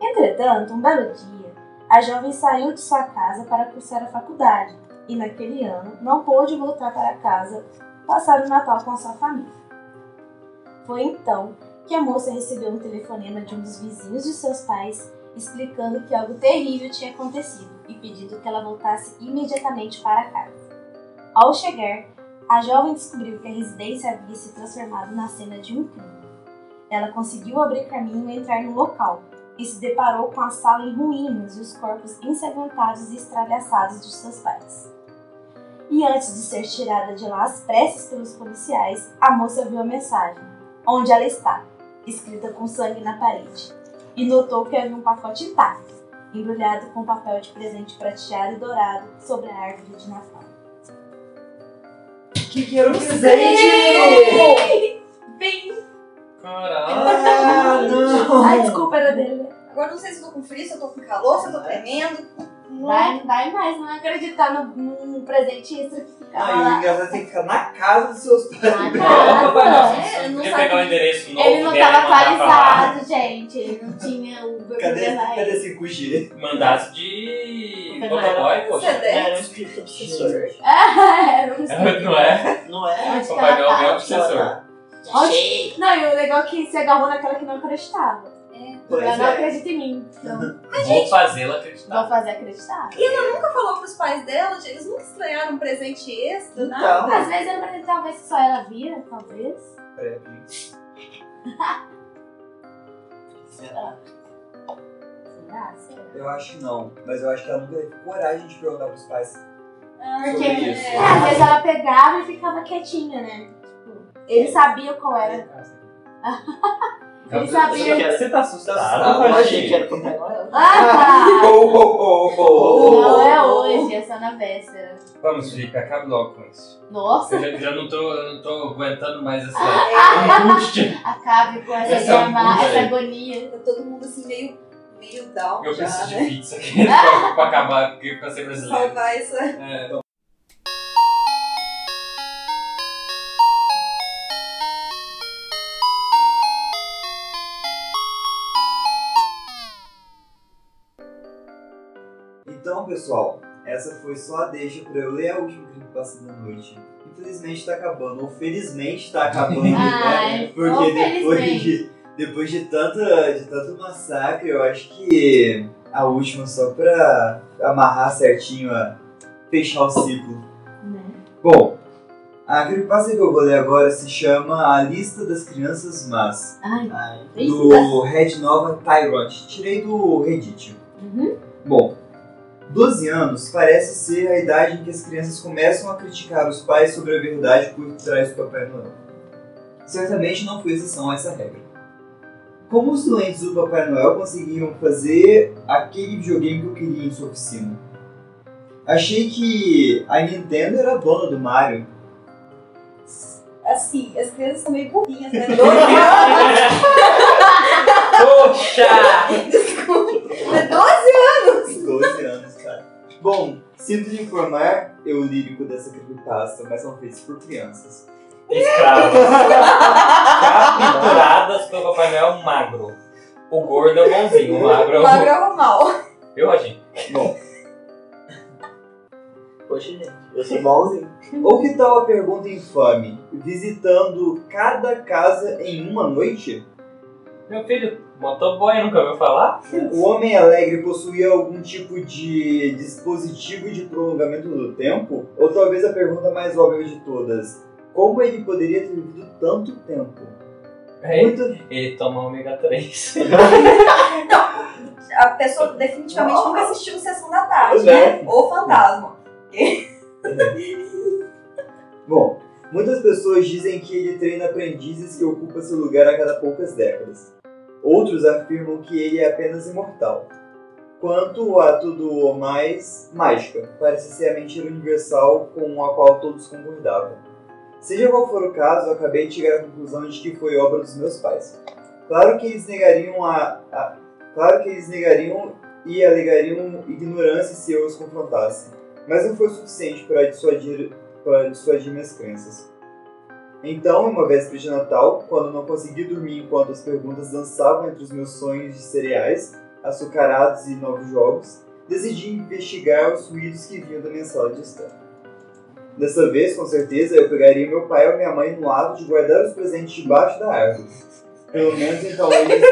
Entretanto, um belo dia, a jovem saiu de sua casa para cursar a faculdade e naquele ano não pôde voltar para casa passar o Natal com a sua família. Foi então que a moça recebeu um telefonema de um dos vizinhos de seus pais explicando que algo terrível tinha acontecido e pedindo que ela voltasse imediatamente para casa. Ao chegar, a jovem descobriu que a residência havia se transformado na cena de um crime. Ela conseguiu abrir caminho e entrar no local, e se deparou com a sala em ruínas e os corpos ensanguentados e estralhaçados de seus pais. E antes de ser tirada de lá às pressas pelos policiais, a moça viu a mensagem, onde ela está, escrita com sangue na parede, e notou que havia um pacote intacto, embrulhado com papel de presente prateado e dourado sobre a árvore de Natal. Que que era o presente? Bem, Caralho. Ah, não! ai, desculpa, era dele. Agora não sei se eu tô com frio, se eu tô com calor, se eu tô tremendo. Não. Vai, vai mais, não acreditar no, num presente extra que ficava o lá. engraçado é que ficar na casa dos seus pais. Na casa. É, eu não podia pegar o endereço novo Ele não dela tava mandar pra lá. atualizado, gente. Ele não tinha o Cadê, lá. cadê 5G? Mandasse de motoboy, poxa. Era um espírito obsessor. Era um Não é? Não é? Onde que Papai ela Noel é tava? obsessor. Onde- Não, e o legal é que se agarrou naquela que não acreditava. Pois ela não é. acredita em mim. Então, Vou fazê-la acreditar. vou fazer acreditar. nunca falou pros pais dela, eles nunca estranharam um presente extra? Então, Às vezes era pra talvez só ela via, talvez. será? Será? Será? Eu acho que não, mas eu acho que ela nunca teve coragem de perguntar pros pais. Porque Sobre isso. é, às vezes ela pegava e ficava quietinha, né? Tipo, ele sabia qual era. Ele sabia. Você tá assustado? Ah, eu achei que era Papai Noel. Ah, Oh, oh, oh, oh, oh, não é hoje, é só na véspera. Vamos, Felipe, acabe logo com isso. Nossa, Eu já, já não, tô, eu não tô aguentando mais essa angústia. acabe com essa, Essa essa agonia. Tá todo mundo assim meio, meio down Eu já, preciso de né? pizza aqui pra, pra acabar aqui pra ser brasileiro. Salvar essa... É. Então, pessoal, essa foi só a deixa pra eu ler a última creepypasta da noite. Infelizmente tá acabando, ou felizmente tá acabando, né? Ai, Porque depois felizmente. de, depois de, tanta, de tanto massacre, eu acho que a última só pra amarrar certinho, a fechar o ciclo. Né? Bom, a creepypasta que eu vou ler agora se chama A Lista das Crianças Más, Ai, Ai, isso. do Red Nova Tyrant. Tirei do Reddit. Uhum. Bom, 12 anos parece ser a idade em que as crianças começam a criticar os pais sobre a verdade por trás do Papai Noel. Certamente não foi exceção a essa regra. Como os doentes do Papai Noel conseguiram fazer aquele videogame que eu queria em sua oficina? Achei que a Nintendo era dona do Mario. Assim, as crianças são meio burrinhas, né? 12 anos! Poxa! É 12 12 anos, cara. Bom, sinto lhe informar, eu lírico dessa creepypasta, mas são feitos por crianças. Escravas. Capturadas pelo Papai Noel magro. O gordo é o bonzinho, o magro é O o. magro é o mal. Viu, Roginho? Bom, Poxa, gente, eu sou bonzinho. ou que tal a pergunta infame? Visitando cada casa em uma noite? Meu filho, motoboy, nunca ouviu falar? O Homem Alegre possuía algum tipo de dispositivo de prolongamento do tempo? Ou talvez a pergunta mais óbvia de todas: como ele poderia ter vivido tanto tempo? É, Muito. Ele toma ômega 3. A pessoa definitivamente nunca assistiu Sessão da Tarde, Né? né? Ou Fantasma. Bom, muitas pessoas dizem que ele treina aprendizes que ocupa seu lugar a cada poucas décadas. Outros afirmam que ele é apenas imortal. Quanto a tudo mais mágica, parece ser a mentira universal com a qual todos concordavam. Seja qual for o caso, eu acabei de chegar à conclusão de que foi obra dos meus pais. Claro que eles negariam a, a- claro que eles negariam e alegariam ignorância se eu os confrontasse, mas não foi suficiente para dissuadir para dissuadir minhas crenças. Então, uma véspera de Natal, quando não consegui dormir enquanto as perguntas dançavam entre os meus sonhos de cereais, açucarados e novos jogos, decidi investigar os ruídos que vinham da minha sala de estar. Dessa vez, com certeza, eu pegaria meu pai ou minha mãe no lado de guardar os presentes debaixo da árvore. Pelo menos então eles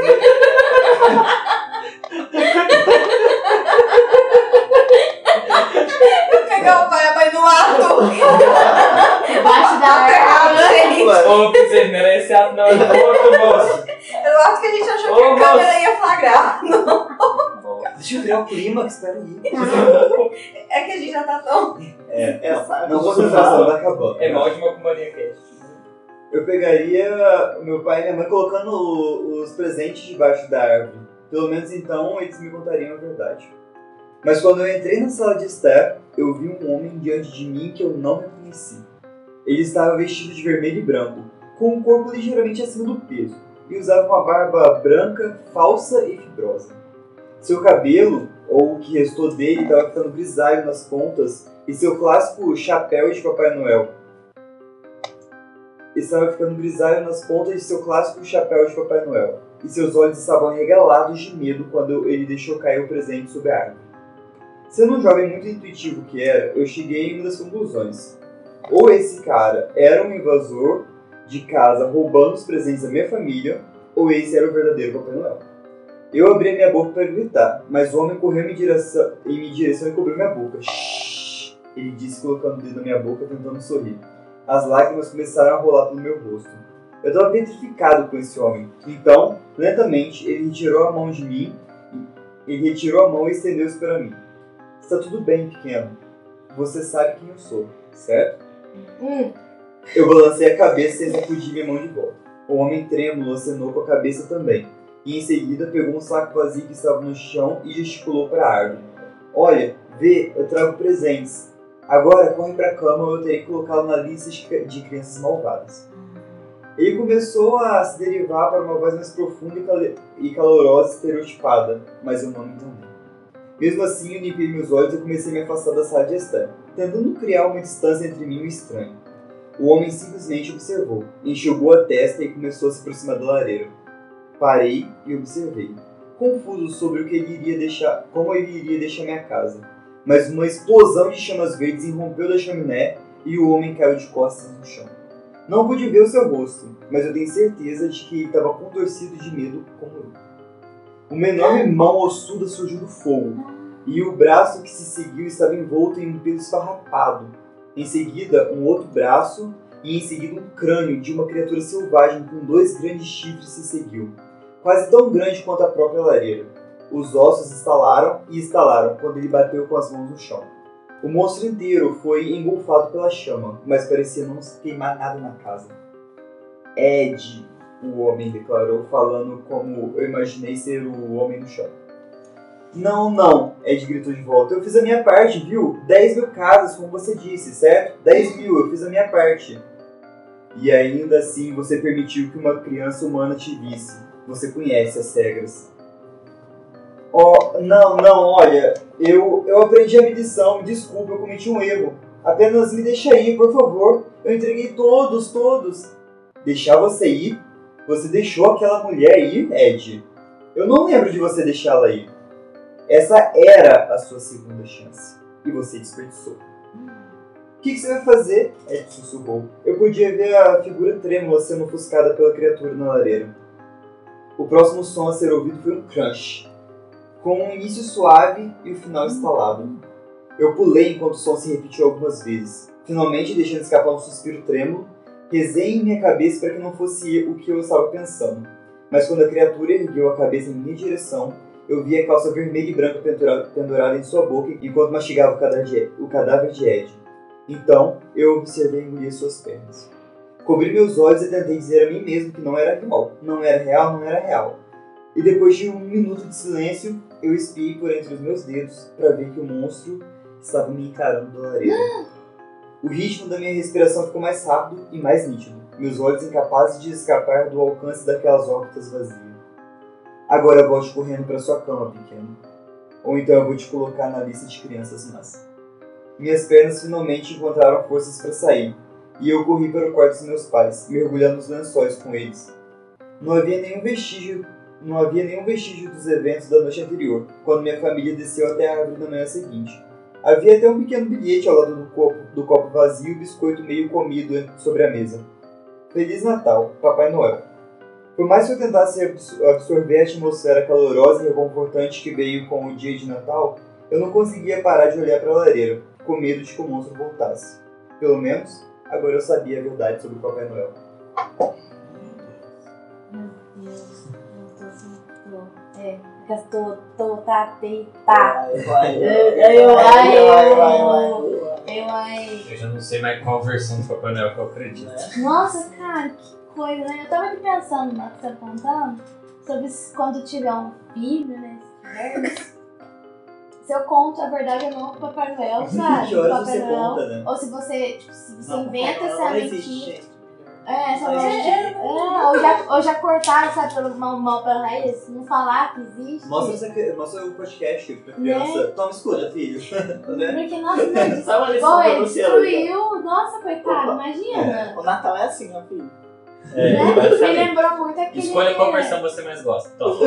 Pegar o pai e a mãe no ato. Debaixo da Tá árvore. Ô, você não era esse ato, não, era outro moço. Eu acho que a gente achou Ô, que a moço. câmera ia flagrar. Deixa eu ver o clímax, peraí. É que a gente já tá tão. Essa Não, concentração, tá acabando. É mal de uma companhia que é. Eu pegaria o meu pai e minha mãe colocando o- os presentes debaixo da árvore. Pelo menos então eles me contariam a verdade. Mas quando eu entrei na sala de estar, eu vi um homem diante de mim que eu não reconheci. Ele estava vestido de vermelho e branco, com um corpo ligeiramente acima do peso, e usava uma barba branca, falsa e fibrosa. Seu cabelo, ou o que restou dele, estava ficando grisalho nas pontas, e seu clássico chapéu de Papai Noel, estava ficando grisalho nas pontas de seu clássico chapéu de Papai Noel, e seus olhos estavam regalados de medo quando ele deixou cair o presente sobre a árvore. Sendo um jovem muito intuitivo que era, eu cheguei em uma das conclusões. Ou esse cara era um invasor de casa roubando os presentes da minha família, ou esse era o verdadeiro Papai Noel. Eu abri a minha boca para gritar, mas o homem correu em minha direção, em minha direção e cobriu minha boca. Shhh, ele disse colocando o dedo na minha boca tentando sorrir. As lágrimas começaram a rolar pelo meu rosto. Eu estava petrificado com esse homem. Então, lentamente, ele retirou a mão de mim. Ele retirou a mão e estendeu-se para mim. Está tudo bem, pequeno. Você sabe quem eu sou, certo? Hum. Eu balancei a cabeça e sacudi minha mão de volta. O homem trêmulo acenou com a cabeça também, e em seguida pegou um saco vazio que estava no chão e gesticulou para a árvore. Olha, vê, eu trago presentes. Agora corre para a cama ou eu terei que colocá-lo na lista de crianças malvadas. Ele começou a se derivar para uma voz mais profunda e cal- calorosa, estereotipada, mas eu não entendi. Mesmo assim, eu limpei meus olhos e comecei a me afastar da sala de estar, tentando criar uma distância entre mim e o estranho. O homem simplesmente observou, enxugou a testa e começou a se aproximar da lareira. Parei e observei, confuso sobre o que ele iria deixar, como ele iria deixar minha casa. Mas uma explosão de chamas verdes irrompeu da chaminé e o homem caiu de costas no chão. Não pude ver o seu rosto, mas eu tenho certeza de que ele estava contorcido de medo como eu. Uma enorme mão ossuda surgiu do fogo, e o braço que se seguiu estava envolto em um pelo esfarrapado. Em seguida, um outro braço, e em seguida um crânio de uma criatura selvagem com dois grandes chifres se seguiu, quase tão grande quanto a própria lareira. Os ossos estalaram e estalaram quando ele bateu com as mãos no chão. O monstro inteiro foi engolfado pela chama, mas parecia não se queimar nada na casa. Ed, o homem declarou, falando como eu imaginei ser o homem no chão. Não, não, Ed gritou de volta. Eu fiz a minha parte, viu? 10 mil casas, como você disse, certo? 10 mil, eu fiz a minha parte. E ainda assim você permitiu que uma criança humana te visse. Você conhece as regras. Oh, não, não, olha, eu, eu aprendi a medição, me desculpe, eu cometi um erro. Apenas me deixa ir, por favor. Eu entreguei todos, todos. Deixar você ir? Você deixou aquela mulher ir, Ed? Eu não lembro de você deixá-la ir. Essa era a sua segunda chance. E você desperdiçou. Que, que você vai fazer? Ed sussurrou. Eu podia ver a figura trêmula sendo ofuscada pela criatura na lareira. O próximo som a ser ouvido foi um crunch, com um início suave e o final estalado. Eu pulei enquanto o som se repetiu algumas vezes, finalmente deixando escapar um suspiro trêmulo. Rezei em minha cabeça para que não fosse o que eu estava pensando. Mas quando a criatura ergueu a cabeça em minha direção, eu vi a calça vermelha e branca pendurada, em sua boca enquanto mastigava o cadáver de Ed. Então, eu observei engolir suas pernas. Cobri meus olhos e tentei dizer a mim mesmo que não era real. Não era real, não era real. E depois de um minuto de silêncio, eu espiei por entre os meus dedos para ver que o monstro estava me encarando da lareira. O ritmo da minha respiração ficou mais rápido e mais nítido, meus olhos incapazes de escapar do alcance daquelas órbitas vazias. Agora volte correndo para sua cama, pequeno. Ou então eu vou te colocar na lista de crianças más. Minhas pernas finalmente encontraram forças para sair, e eu corri para o quarto dos meus pais, mergulhando nos lençóis com eles. Não havia nenhum vestígio, não havia nenhum vestígio dos eventos da noite anterior, quando minha família desceu até a árvore na manhã seguinte. Havia até um pequeno bilhete ao lado do copo, do copo vazio e o biscoito meio comido sobre a mesa. Feliz Natal, Papai Noel. Por mais que eu tentasse abs- absorver a atmosfera calorosa e reconfortante que veio com o dia de Natal, eu não conseguia parar de olhar para a lareira, com medo de que o monstro voltasse. Pelo menos, agora eu sabia a verdade sobre o Papai Noel. Meu Deus, eu tô assim, tô. É, gastou, tô, tá, te, tá. Vai, vai, Eu, eu, ai, vai, eu, vai. eu, ai. Eu já não sei mais qual versão do Papai Noel que eu acredito. Nossa, cara, que coisa, né? Eu tava aqui pensando na que você tá contando sobre se quando tiver um filho, né? se tiver, Se eu conto a verdade ou não pro Papai Noel, sabe? Que horas Papai você Noel. conta, né? Ou se você, tipo, se você Não, inventa essa Noel não existe, mentira. gente. É, essa existe. é, é, ou, já, ou já cortaram, sabe, pelo mal, mal pela raiz, não falar que existe. Mostra, essa, mostra o podcast pra criança. Toma, escuta, filho. Tá vendo? Porque, nossa, Só uma lição Pô, pra ele destruiu. Nossa, coitado, imagina. O Natal é assim, ó, filho. É, Né? Me lembrou muito aquele. Escolha qual versão você mais gosta. Toma.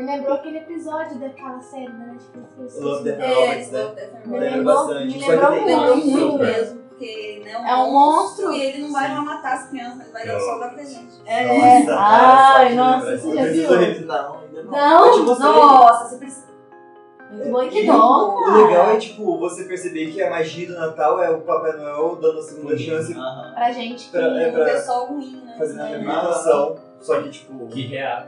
Me lembrou aquele episódio daquela série da Netflix. Love Death and É, Robots, né? Love, Death and Me lembrou, bastante. me lembrou tem- Lembrou muito. muito mesmo, porque né, É um monstro. e ele não vai lá matar as crianças, ele vai dar só dar presente. É. Nossa, Ai, nossa, você já viu? Não, ainda não. Não, mostrei. Nossa, você precisa. Muito bom, que dó, o legal é, tipo, você perceber que a magia do Natal é o Papai Noel dando a segunda chance Aham. Pra gente que. Pra- é Um pra- pessoal ruim, né? fazendo a É. alimentação. Só que, tipo... Que real.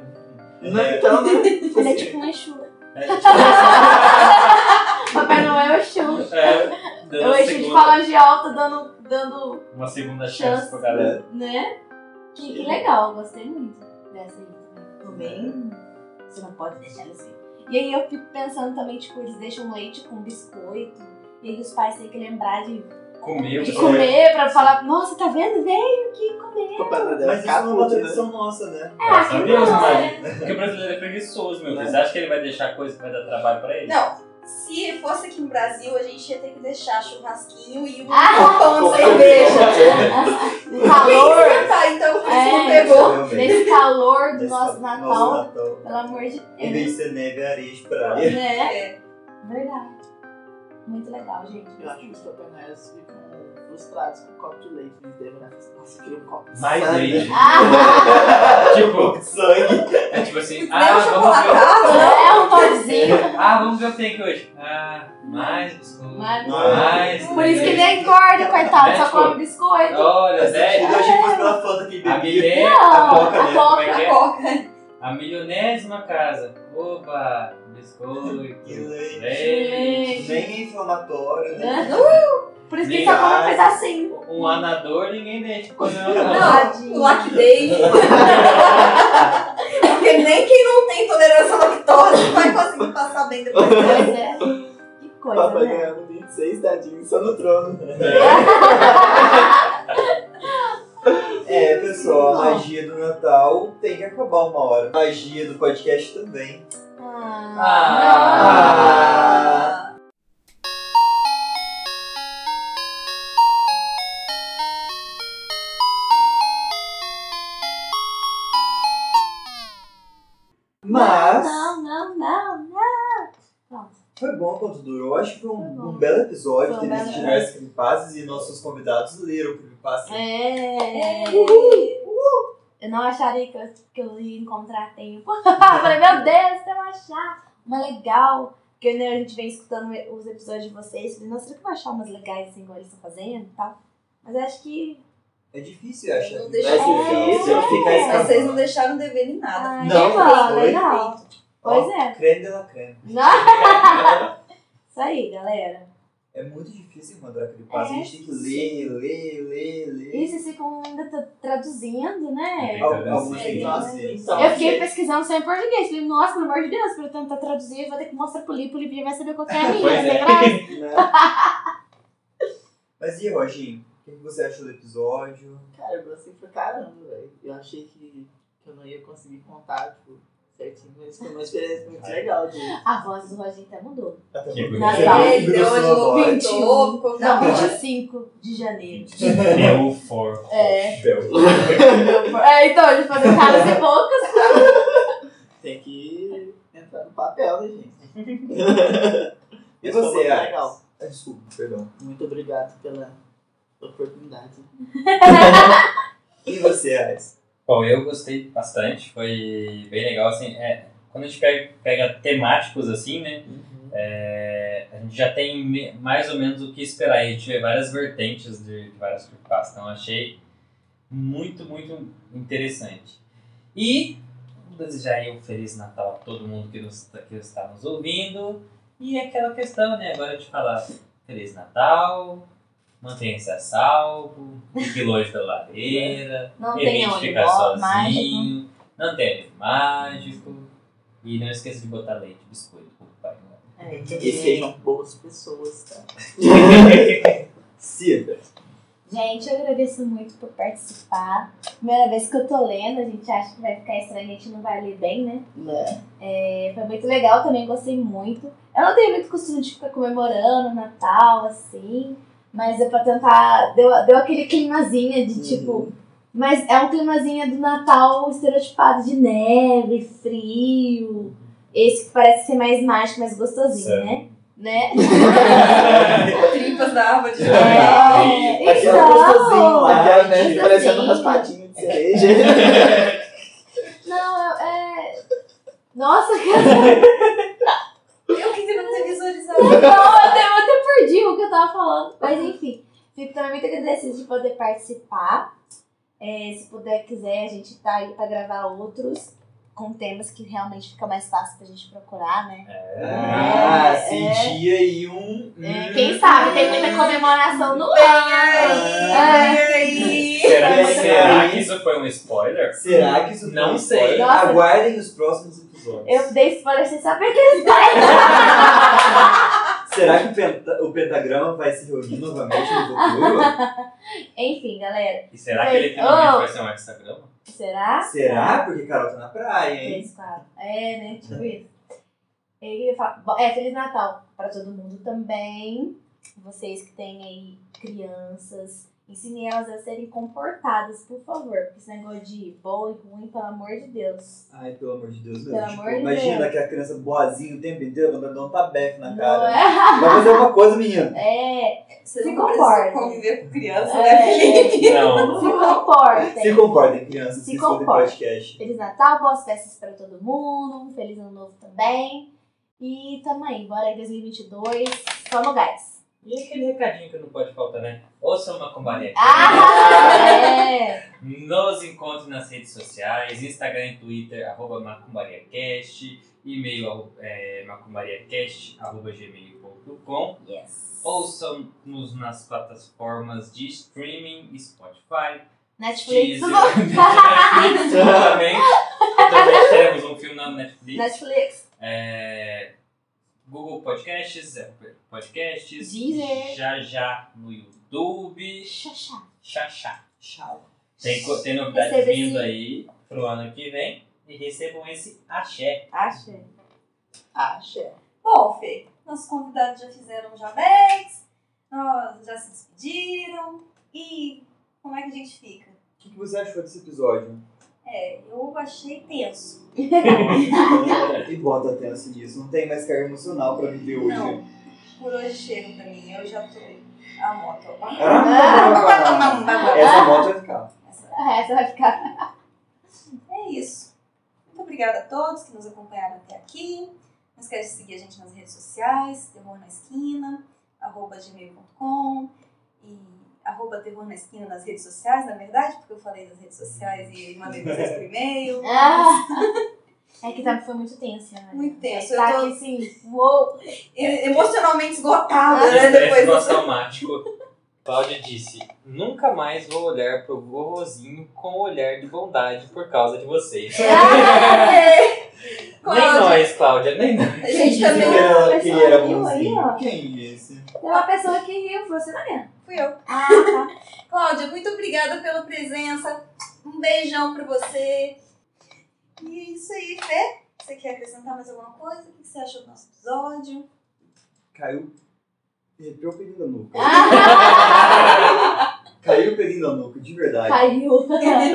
Não, então, né? Ele é tipo um Exu. É, tipo, Papai Noel é Exu. é, o Exu de segunda- falange alta dando, dando Uma segunda chance Chance. pra galera. né? Que, que legal, eu gostei muito dessa aí também. Você não pode deixar ver. E aí eu fico pensando também, tipo, eles deixam leite com biscoito. E aí os pais têm que lembrar de, Comeu. de comer pra falar, nossa, tá vendo? Veio aqui comer. Mas isso é uma né? tradição nossa, né? É, Deus, não, mas- né? Porque o brasileiro é preguiçoso, meu filho. Você acha que ele vai deixar coisa que vai dar trabalho pra ele? Não, se fosse aqui no Brasil, a gente ia ter que deixar churrasquinho e um Ah! copão de cerveja. O Quem calor, esquentar, então por isso não É. pegou. Nesse calor do nosso Nosso Natal, Natal. pelo amor de Deus. de ser neve, é areia de praia. Né? É. Verdade. Muito legal, gente. Eu acho que os Papai Noel ficam frustrados com o copo de leite. Eles devem olhar e assim, nossa, eu queria um copo de Mais sangue." leite. Ah, Tipo, Sangue. é tipo assim, Nem ah, o vamos ver. né? é um pãozinho. Ah, vamos ver o que tem aqui hoje. Ah, mais biscoito. Mas- Mais. Por isso que ele é engorda, coitado, É, só tipo, come biscoito. Olha, Eu né? achei que fosse pela foto que ele A milé- Não, a coca, a né? Como coca. é que é? A milionésima casa. Oba, biscoito. Que leite. leite. Nem é inflamatório, né? Né? Por isso que ele só come um pedacinho. Um anador ninguém deixa comer um Não, Tadinho. Lac Day. Porque nem quem não tem tolerância à lactose vai conseguir passar bem depois. Pois é. Que coisa, Papai né? ganhando 26 dadinhos só no trono. É, pessoal, a magia do Natal tem que acabar uma hora. A magia do podcast também. Ah. Ah. Mas durou. Acho que foi um, Foi bom. um belo episódio. Foi um Teve belo diversos creepypastas e nossos convidados leram o creepypasta. É. Eu não acharia que eu, que eu ia encontrar tempo. Falei, meu Deus, se eu achar uma legal. Porque né, a gente vem escutando os episódios de vocês. Falei, nossa, será que eu vou achar umas legais assim, igual eles estão fazendo e tal? Mas acho que. É difícil, acho. Não É deixa difícil, É. fica Mas escapando. vocês não deixaram dever em nada. Ai, Não, legal, foi. legal. Pois é. Creme de la creme. Isso aí, galera. É muito difícil encontrar creepypasta. É, a gente tem que ler, ler, ler, ler. E vocês ficam ainda tra- traduzindo, né? Tem Al- traduzir. Alguns tem que então, Eu fiquei gente, pesquisando só em português. Falei, nossa, pelo amor de Deus, pra eu tentar traduzir, eu vou ter que mostrar pro Lipo, o Lipo vai saber qual que é a minha, é. né? Mas e, Roginho? O que que você achou do episódio? Cara, eu gostei pra caramba, velho. Eu achei que, que eu não ia conseguir contar, tipo, certinho, mas foi uma experiência muito legal de. A voz do Roginho até mudou. Natal. Voz. 21. ficou da Não, hora. 25 de janeiro. Belfort. É. Bel. é, então, ele fazendo caras e bocas. Tem que entrar no papel, né, gente? E você, Alex? legal. Ah, Desculpa, perdão. Muito obrigado pela oportunidade. E você, Alex? Bom, eu gostei bastante, foi bem legal, assim, é, quando a gente pega, pega temáticos assim, né, é, a gente já tem mais ou menos o que esperar, a gente vê várias vertentes de, de várias creepypastas, então achei muito, muito interessante. E vou desejar um Feliz Natal a todo mundo que, nos, que está nos ouvindo, e aquela questão, né, agora de falar Feliz Natal, mantenha-se a salvo, fique longe da lareira, Não evite ficar bó- mágico. sozinho, não tem olho mágico, e não esqueça de botar leite e biscoito pro Noel. É. E sejam boas pessoas, tá? Cida. Gente, eu agradeço muito por participar. Primeira vez que eu tô lendo, a gente acha que vai ficar estranho, a gente não vai ler bem, né? Né? É, foi muito legal, também gostei muito. Eu não tenho muito costume de ficar comemorando o Natal, assim, mas é pra tentar. Deu, deu aquele climazinho de tipo. Mas é um climazinho do Natal estereotipado de neve, frio. Esse que parece ser mais mágico, mais gostosinho, Certo. né? Né? Tripas da árvore de É, Natal. Aquele então, gostosinho lá, é, né? gostosinho. Parecendo um raspadinho de cereja. Não, é. Nossa, cara. Eu que não ter visualizado. Não, eu até perdi o que eu tava falando. Mas enfim, fico também muito agradecida de poder participar. É, se puder, quiser, a gente tá aí pra gravar outros com temas que realmente fica mais fácil pra gente procurar, né? Ah, É, senti aí um. É, hum. quem sabe tem muita comemoração no ar. Ah, É. aí. Será Será, É, será é. que isso foi um spoiler? Será que isso foi Não um sei. spoiler? Nossa. Aguardem os próximos episódios. Eu dei spoiler sem saber que eles Será que o, penta- o pentagrama vai se reunir novamente no futuro? Enfim, galera. E será que ele finalmente Oh. vai ser um hexagrama? Será? Será? Porque Carol tá na praia, hein? Três, quatro. É, né? Tipo isso. Falar. Bom, É, Feliz Natal para todo mundo também. Vocês que têm aí crianças, ensinem elas a serem comportadas, por favor. Porque esse negócio de bom e ruim, pelo amor de Deus. Ai, pelo amor de Deus mesmo. Pelo Tipo, de imagina Deus. aquela criança boazinha o tempo inteiro, mandando dar um tabefe na cara. é? Vai fazer alguma coisa, menino. É, Você Se não comporta. precisa conviver com criança, É, né, Felipe? Não. se comportem. Se comportem, crianças, Se que comportem. podcast. Feliz Natal, boas festas para todo mundo. Um feliz ano novo também. E tamo aí, bora aí 2022. Vamos, guys. E aquele recadinho que não pode faltar, né? Ouça uma combaria. Ah, é. Nos encontre nas redes sociais, Instagram e Twitter, arroba macumbariacast, e-mail é, macumbariacast, arroba gmail.com. Yes. Ouçam-nos nas plataformas de streaming, Spotify, Netflix. Netflix, também. Também teremos um filme na Netflix. Netflix. É, Google Podcasts, Apple Podcasts, Deezer. já já no YouTube, Xaxá. Xaxá. Tchau. Tem, co- tem novidades Receba vindo esse- aí pro ano que vem e recebam esse axé. Achei. Acha. Bom, Fê, nossos convidados já fizeram jabex, nós já se despediram. E como é que a gente fica? O que, que você achou desse episódio? É, eu achei tenso. e bota tenso nisso. Não tem mais carga emocional pra viver hoje. Não, por hoje chega pra mim, eu já tô. A moto, ó. Ah, Essa moto vai ficar. Essa- Essa vai ficar. É isso. Muito obrigada a todos que nos acompanharam até aqui. Não esquece de seguir a gente nas redes sociais, Terror na Esquina, arroba gmail.com e arroba Terror na Esquina nas redes sociais, na verdade, porque eu falei das redes sociais e mandei vocês por e-mail. Ah. É que tá, foi muito tenso, né? Muito tenso. Tá Eu tô aqui assim, uou. emocionalmente esgotada, né? Depois pós-traumático. Cláudia disse: Nunca mais vou olhar pro vovozinho com olhar de bondade por causa de vocês. nem Cláudia. nós, Cláudia, nem nós. A gente Quem também. quem era bonzinho? Quem é esse? Tem uma pessoa que riu, foi você, Mariana. Fui eu. Ah, tá. Cláudia, muito obrigada pela presença. Um beijão pra você. E é isso aí, Fê. Você quer acrescentar mais alguma coisa? O que você achou do nosso episódio? Caiu. Arrepiou o pelinho da nuca. Ah, Caiu o pelinho da nuca, de verdade. caiu.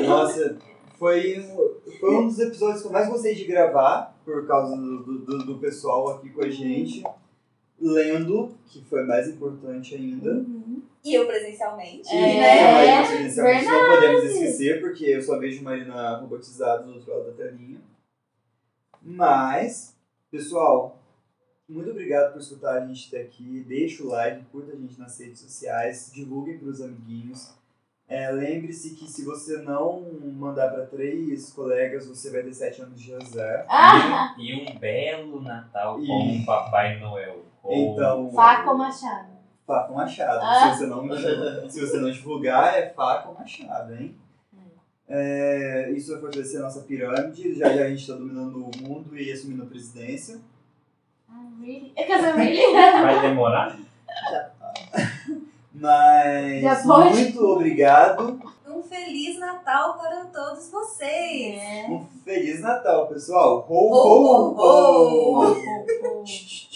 Nossa, foi, um- foi um dos episódios que eu mais gostei de gravar, por causa do, do, do pessoal aqui com a gente. Lendo, que foi mais importante ainda. E eu presencialmente, É, né? mas inicialmente não verdade. podemos esquecer, porque eu só vejo Marina robotizada do outro lado da telinha. Mas, pessoal, muito obrigado por escutar a gente até aqui. Deixa o like, curta a gente nas redes sociais, divulguem para os amiguinhos. É, Lembre-se que se você não mandar para três colegas, você vai ter sete anos de azar. Ah, E um belo Natal E- com o Papai Noel. Oh, Então, faca ou machado? Faca ou machado. Ah. Se, você não, se você não divulgar, é faca ou machado, hein? É, isso vai fortalecer a nossa pirâmide. Já já a gente está dominando o mundo e assumindo a presidência. Ah, really? É que really? Vai demorar? Mas Já pode? muito obrigado. Um Feliz Natal para todos vocês. É. Um Feliz Natal, pessoal. Ho, Ho, ho, ho, ho. ho. Oh, oh, oh.